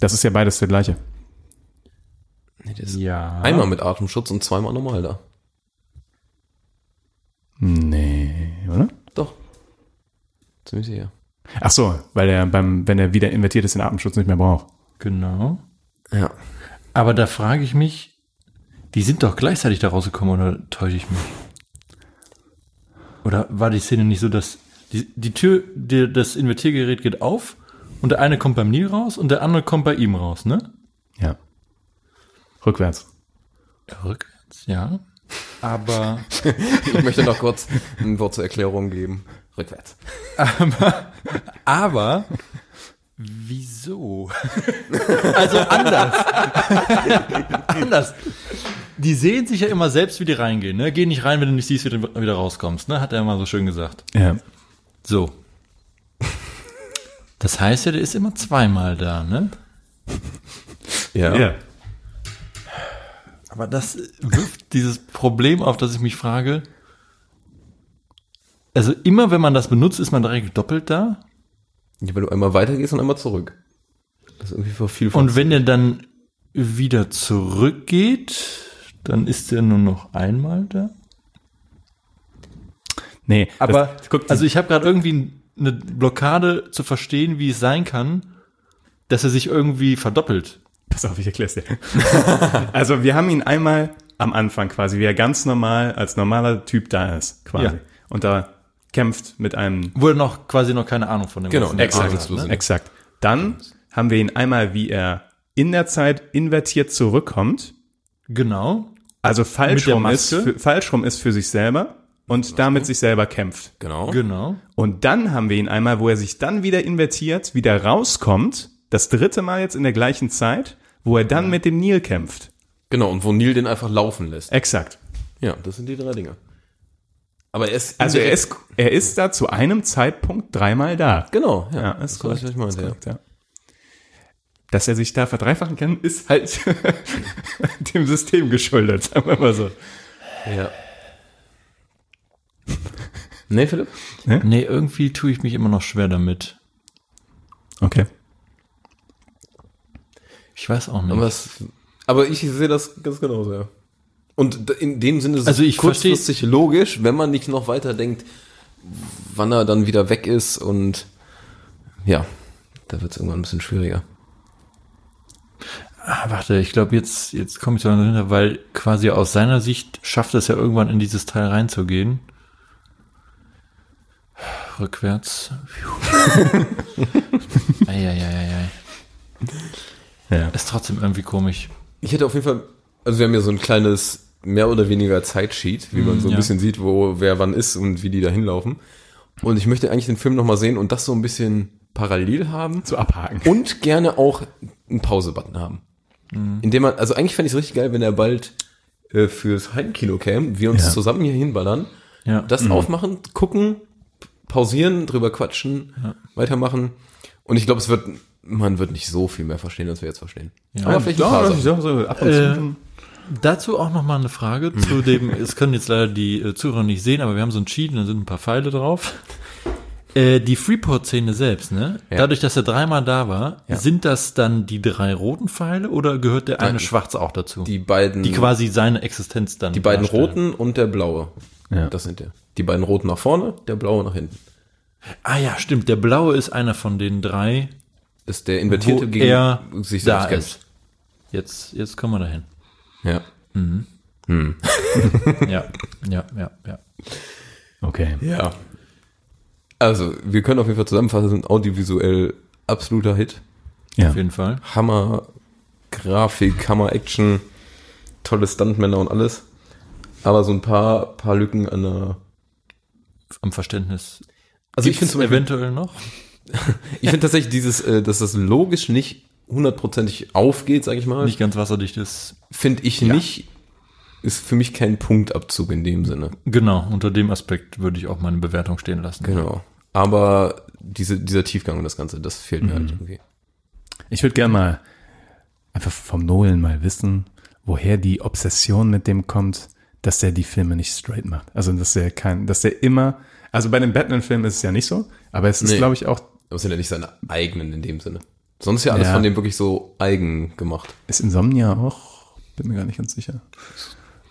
Das ist ja beides der gleiche. Nee, der ist Ja. Einmal mit Atemschutz und zweimal normal da. Nee. Ziemlich sicher. Ach so, weil er beim, wenn er wieder invertiert ist, den Atemschutz nicht mehr braucht. Genau. Ja. Aber da frage ich mich, die sind doch gleichzeitig da rausgekommen oder täusche ich mich? Oder war die Szene nicht so, dass die, die Tür, die, das Invertiergerät geht auf und der eine kommt beim Neil raus und der andere kommt bei ihm raus, ne? Ja. Rückwärts. Rückwärts, ja. Aber, Ich möchte noch kurz ein Wort zur Erklärung geben. Rückwärts. aber, aber, wieso? Also anders. anders. Die sehen sich ja immer selbst, wie die reingehen, ne? Geh nicht rein, wenn du nicht siehst, wie du wieder rauskommst, ne? Hat er mal so schön gesagt. Ja. So. Das heißt ja, der ist immer zweimal da, ne? Ja. Aber das wirft dieses Problem auf, dass ich mich frage, also immer wenn man das benutzt, ist man direkt doppelt da. Ja, weil du einmal weitergehst und einmal zurück. Das ist irgendwie von. Und wenn der dann wieder zurückgeht, dann ist er nur noch einmal da. Nee, Aber das, guck, also ich habe gerade irgendwie eine Blockade zu verstehen, wie es sein kann, dass er sich irgendwie verdoppelt. pass auf, ich erklär's dir. also wir haben ihn einmal am Anfang quasi, wie er ganz normal als normaler Typ da ist, quasi. Ja. Und da kämpft mit einem Wo er noch quasi noch keine Ahnung von dem Genau, exakt. Ne? Exakt. Dann haben wir ihn einmal, wie er in der Zeit invertiert zurückkommt. Genau. Also falsch rum, ist für, falsch rum ist für sich selber und damit sich selber kämpft. Genau. Genau. Und dann haben wir ihn einmal, wo er sich dann wieder invertiert, wieder rauskommt, das dritte Mal jetzt in der gleichen Zeit, wo er dann mit dem Neil kämpft. Genau, und wo Neil den einfach laufen lässt. Exakt. Ja, das sind die drei Dinge. Aber er ist Also er ist, er ist da zu einem Zeitpunkt dreimal da. genau, ja, Ja, das ist korrekt, ich meinte, Ist ja. korrekt, ja. Dass er sich da verdreifachen kann, ist halt dem System geschuldet, sagen wir mal so. ja. Nee, Philipp? Nee, irgendwie tue ich mich immer noch schwer damit. Okay. Ich weiß auch nicht. Aber, es, aber ich sehe das ganz genauso, ja. Und in dem Sinne ist Also es kurzfristig logisch, wenn man nicht noch weiter denkt, wann er dann wieder weg ist und ja, da wird es irgendwann ein bisschen schwieriger. Ah, warte, ich glaube, jetzt, jetzt komme ich so dahinter, weil quasi aus seiner Sicht schafft es ja irgendwann in dieses Teil reinzugehen. Rückwärts. Eieieiei. Ja. Ist trotzdem irgendwie komisch. Ich hätte auf jeden Fall, also wir haben ja so ein kleines mehr oder weniger Zeitsheet, wie man so ein ja. bisschen sieht, wo wer wann ist und wie die da hinlaufen. Und ich möchte eigentlich den Film nochmal sehen und das so ein bisschen parallel haben. Zu abhaken. Und gerne auch einen Pause-Button haben. Indem man, also eigentlich fände ich es richtig geil, wenn er bald äh, fürs Heimkino käme, wir uns Ja. zusammen hier hinballern, Ja. das aufmachen, gucken, pausieren, drüber quatschen, weitermachen. Und ich glaube, es wird, man wird nicht so viel mehr verstehen, als wir jetzt verstehen. Ja. Aber vielleicht ein paar Ja, Sachen. so, so, ab und Äh, zu. Dazu auch noch mal eine Frage zu dem, es können jetzt leider die äh, Zuhörer nicht sehen, aber wir haben so ein Cheat und da sind ein paar Pfeile drauf. Äh, die Freeport-Szene selbst, ne? Ja. Dadurch, dass er dreimal da war, Ja. sind das dann die drei roten Pfeile oder gehört der eine Nein. schwarz auch dazu? Die beiden, die quasi seine Existenz dann die beiden darstellen. roten und der blaue. Ja. Das sind der. Die beiden roten nach vorne, der blaue nach hinten. Ah ja, stimmt. Der blaue ist einer von den drei, Das ist der wo invertierte gegen er sich da selbst kämpft. ist. Jetzt, jetzt kommen wir dahin. Ja. Ja, ja, ja, ja. Okay. Ja. Also, wir können auf jeden Fall zusammenfassen, sind audiovisuell absoluter Hit. Ja. Auf jeden Fall. Hammer Grafik, Hammer Action, tolle Stuntmänner und alles. Aber so ein paar, paar Lücken an der. Am Verständnis. Also ich Gibt's finde zum Beispiel, eventuell noch. ich finde tatsächlich dieses, äh, dass das logisch nicht hundertprozentig aufgeht, sag ich mal, Nicht ganz wasserdicht ist. finde ich nicht, ist für mich kein Punktabzug in dem Sinne. Genau, unter dem Aspekt würde ich auch meine Bewertung stehen lassen. Genau. Aber diese, dieser Tiefgang und das Ganze, das fehlt mir halt irgendwie. Ich würde gerne mal einfach vom Nolan mal wissen, woher die Obsession mit dem kommt, dass er die Filme nicht straight macht. Also, dass er kein, dass er immer, also bei den Batman-Filmen ist es ja nicht so, aber es ist, Nee. glaube ich, auch, Aber es sind ja nicht seine eigenen in dem Sinne. Sonst ist ja alles Ja. von dem wirklich so eigen gemacht. ist Insomnia auch, bin mir gar nicht ganz sicher.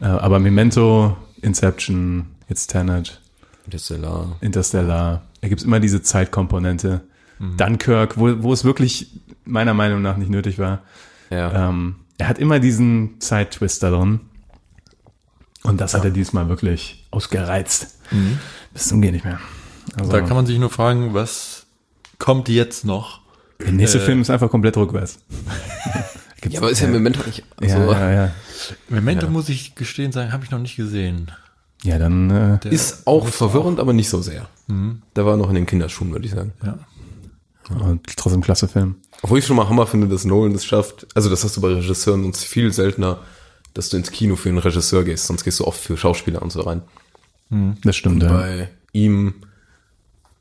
Äh, aber Memento, Inception, jetzt Tenet, Interstellar. Interstellar, da gibt's immer diese Zeitkomponente. Dunkirk, wo, wo es wirklich meiner Meinung nach nicht nötig war. Ja. Ähm, er hat immer diesen Zeittwist da drin. Und das hat er diesmal wirklich ausgereizt. Bis zum Gehen nicht mehr. Also, Da kann man sich nur fragen, was kommt jetzt noch? Der nächste Film ist einfach komplett rückwärts. Gibt's- ja, aber ist ja im Moment nicht. Also, ja, ja, ja. Memento muss ich gestehen sagen, habe ich noch nicht gesehen. ja, dann äh, Der Ist auch verwirrend, aber nicht so sehr. Da war noch in den Kinderschuhen, würde ich sagen. Ja. und trotzdem klasse Film. Obwohl ich schon mal Hammer finde, dass Nolan es schafft. Also, das hast du bei Regisseuren sonst viel seltener, dass du ins Kino für einen Regisseur gehst. Sonst gehst du oft für Schauspieler und so rein. Das stimmt, ja. Bei ihm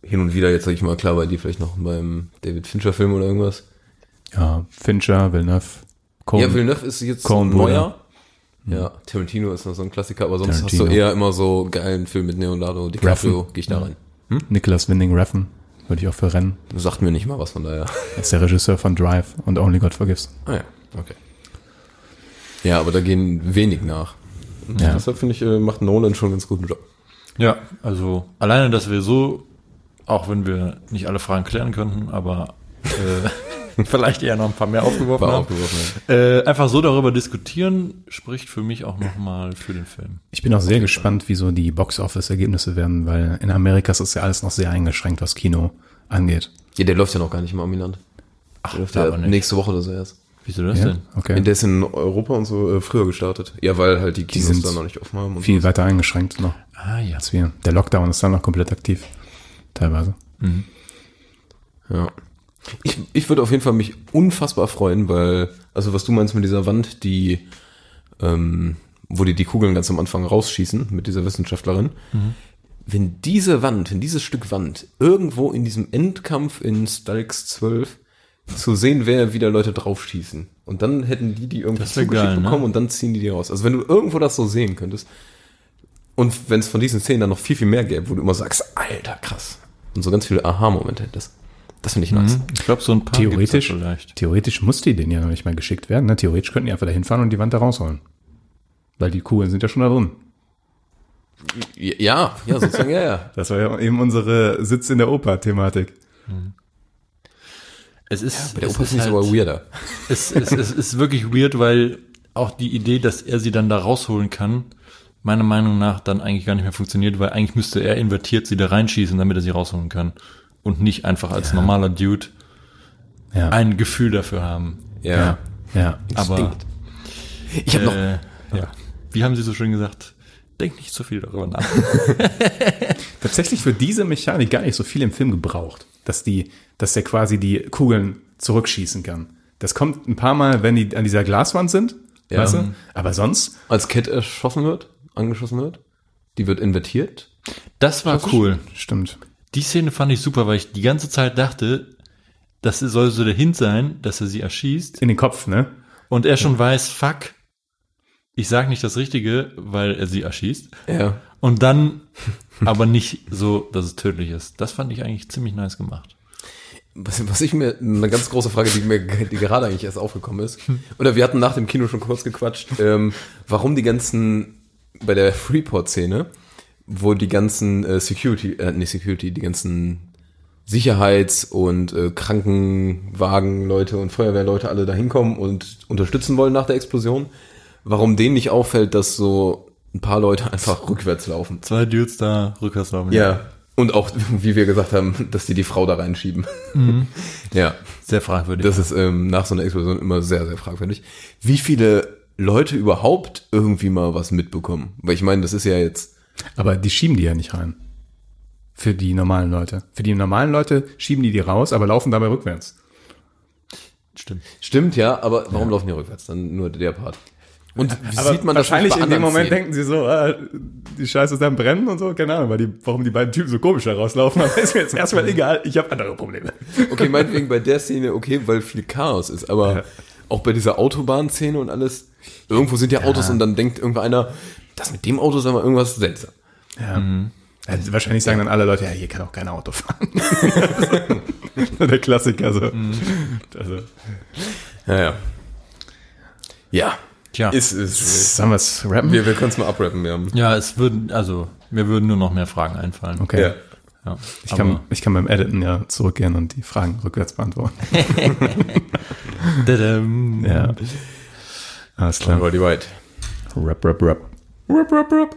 hin und wieder, jetzt sag ich mal, klar, bei dir vielleicht noch beim David Fincher-Film oder irgendwas. Ja, Fincher, Villeneuve, Coen. Ja, Villeneuve ist jetzt ein neuer. Bruder. Ja, Tarantino ist noch so ein Klassiker, aber sonst hast Tarantino. du eher immer so geilen Film mit Leonardo DiCaprio, gehe ich da rein. Nicholas Winding Refn, würde ich auch für rennen. Sagt mir nicht mal was von daher. Er ist der Regisseur von Drive und Only God Forgives. Ah ja, okay. Ja, aber da gehen wenig nach. Ja. Deshalb finde ich, äh, macht Nolan schon einen ganz guten Job. Ja, also alleine, dass wir so, auch wenn wir nicht alle Fragen klären könnten, aber äh, vielleicht eher noch ein paar mehr aufgeworfen haben, aufgeworfen. äh, einfach so darüber diskutieren, spricht für mich auch nochmal für den Film. Ich bin auch sehr gespannt, wie so die Box-Office-Ergebnisse werden, weil in Amerika ist es ja alles noch sehr eingeschränkt, was Kino angeht. Ja, der läuft ja noch gar nicht im Amiland. Ach, der läuft da ja aber nicht. nächste Woche oder so erst. Wieso das Ja, denn? okay. Der ist in Europa und so äh, früher gestartet. Ja, weil halt die Kinos sind dann noch nicht offen haben. Und Viel so. weiter eingeschränkt noch Ah ja. als wir. Der Lockdown ist dann noch komplett aktiv. Teilweise. Ja. Ich, ich würde auf jeden Fall mich unfassbar freuen, weil, also was du meinst mit dieser Wand, die, ähm, wo die die Kugeln ganz am Anfang rausschießen, mit dieser Wissenschaftlerin. Wenn diese Wand, wenn dieses Stück Wand irgendwo in diesem Endkampf in Stalix 12 zu sehen wäre, wie da Leute draufschießen. Und dann hätten die die irgendwie zugeschickt geil, ne? bekommen und dann ziehen die die raus. Also wenn du irgendwo das so sehen könntest und wenn es von diesen Szenen dann noch viel, viel mehr gäbe, wo du immer sagst, alter, krass. Und so ganz viele Aha-Momente hättest. Das finde ich nice. Mhm. Ich glaube, so ein paar Theoretisch, vielleicht. theoretisch muss die denen ja noch nicht mal geschickt werden. Ne? Theoretisch könnten die einfach da hinfahren und die Wand da rausholen. Weil die Kugeln sind ja schon da drin. Ja, ja, sozusagen, ja, ja. Das war ja eben unsere Sitz in der Oper-Thematik. Es ist, Bei der es Oper ist nicht halt, so weirder. es, es, es ist wirklich weird, weil auch die Idee, dass er sie dann da rausholen kann, meiner Meinung nach dann eigentlich gar nicht mehr funktioniert, weil eigentlich müsste er invertiert sie da reinschießen, damit er sie rausholen kann. Und nicht einfach als normaler Dude Ja. ein Gefühl dafür haben. Ja. ja. Aber Stinkt. Ich habe noch, äh, ja. Wie haben Sie so schön gesagt? Denk nicht so viel darüber nach. Tatsächlich wird diese Mechanik gar nicht so viel im Film gebraucht, dass die, dass der quasi die Kugeln zurückschießen kann. Das kommt ein paar Mal, wenn die an dieser Glaswand sind, Ja. weißt du? Aber sonst, als Cat erschossen wird, angeschossen wird, die wird invertiert. Das war cool. stimmt. Die Szene fand ich super, weil ich die ganze Zeit dachte, das soll so der Hint sein, dass er sie erschießt. In den Kopf, ne? Und er schon weiß, fuck, ich sag nicht das Richtige, weil er sie erschießt. Ja. Und dann aber nicht so, dass es tödlich ist. Das fand ich eigentlich ziemlich nice gemacht. Was, was ich mir, eine ganz große Frage, die mir die gerade eigentlich erst aufgekommen ist, oder wir hatten nach dem Kino schon kurz gequatscht, ähm, warum die ganzen, bei der Freeport-Szene, wo die ganzen äh, Security, äh, nicht Security, die ganzen Sicherheits- und äh, Krankenwagen-Leute und Feuerwehrleute alle da hinkommen und unterstützen wollen nach der Explosion, warum denen nicht auffällt, dass so ein paar Leute einfach rückwärts laufen. Zwei Dudes da rückwärts laufen. Ja. Und auch, wie wir gesagt haben, dass die die Frau da reinschieben. Ja. Sehr fragwürdig. Das ist ähm, nach so einer Explosion immer sehr, sehr fragwürdig. Wie viele Leute überhaupt irgendwie mal was mitbekommen? Weil ich meine, das ist ja jetzt. Aber die schieben die ja nicht rein. Für die normalen Leute. Für die normalen Leute schieben die die raus, aber laufen dabei rückwärts. Stimmt. Stimmt, ja, aber warum laufen die rückwärts? Dann nur der Part. Und wie Aber sieht man das wahrscheinlich bei in dem Moment Szenen? denken sie so, ah, die Scheiße ist am Brennen und so, keine Ahnung, weil die, warum die beiden Typen so komisch da rauslaufen, aber ist mir jetzt erstmal egal, ich habe andere Probleme. Okay, meinetwegen bei der Szene, okay, weil viel Chaos ist, aber Ja. Auch bei dieser Autobahnszene und alles, irgendwo sind ja Autos und dann denkt irgendeiner, das mit dem Auto ist aber irgendwas seltsam. Ja. Also wahrscheinlich sagen dann alle Leute, ja, hier kann auch kein Auto fahren. Der Klassiker, so. Also, Ja, ja. Ja. Tja. Ist, ist, sollen wir es rappen? wir, wir können es mal abrappen, wir haben. Ja, es würden, also, mir würden nur noch mehr Fragen einfallen. Okay. Ja. Ja. Ich kann, ich kann beim Editen ja zurückgehen und die Fragen rückwärts beantworten. Ja. Alles klar. Rap, rap, rap. Rap, rap, rap.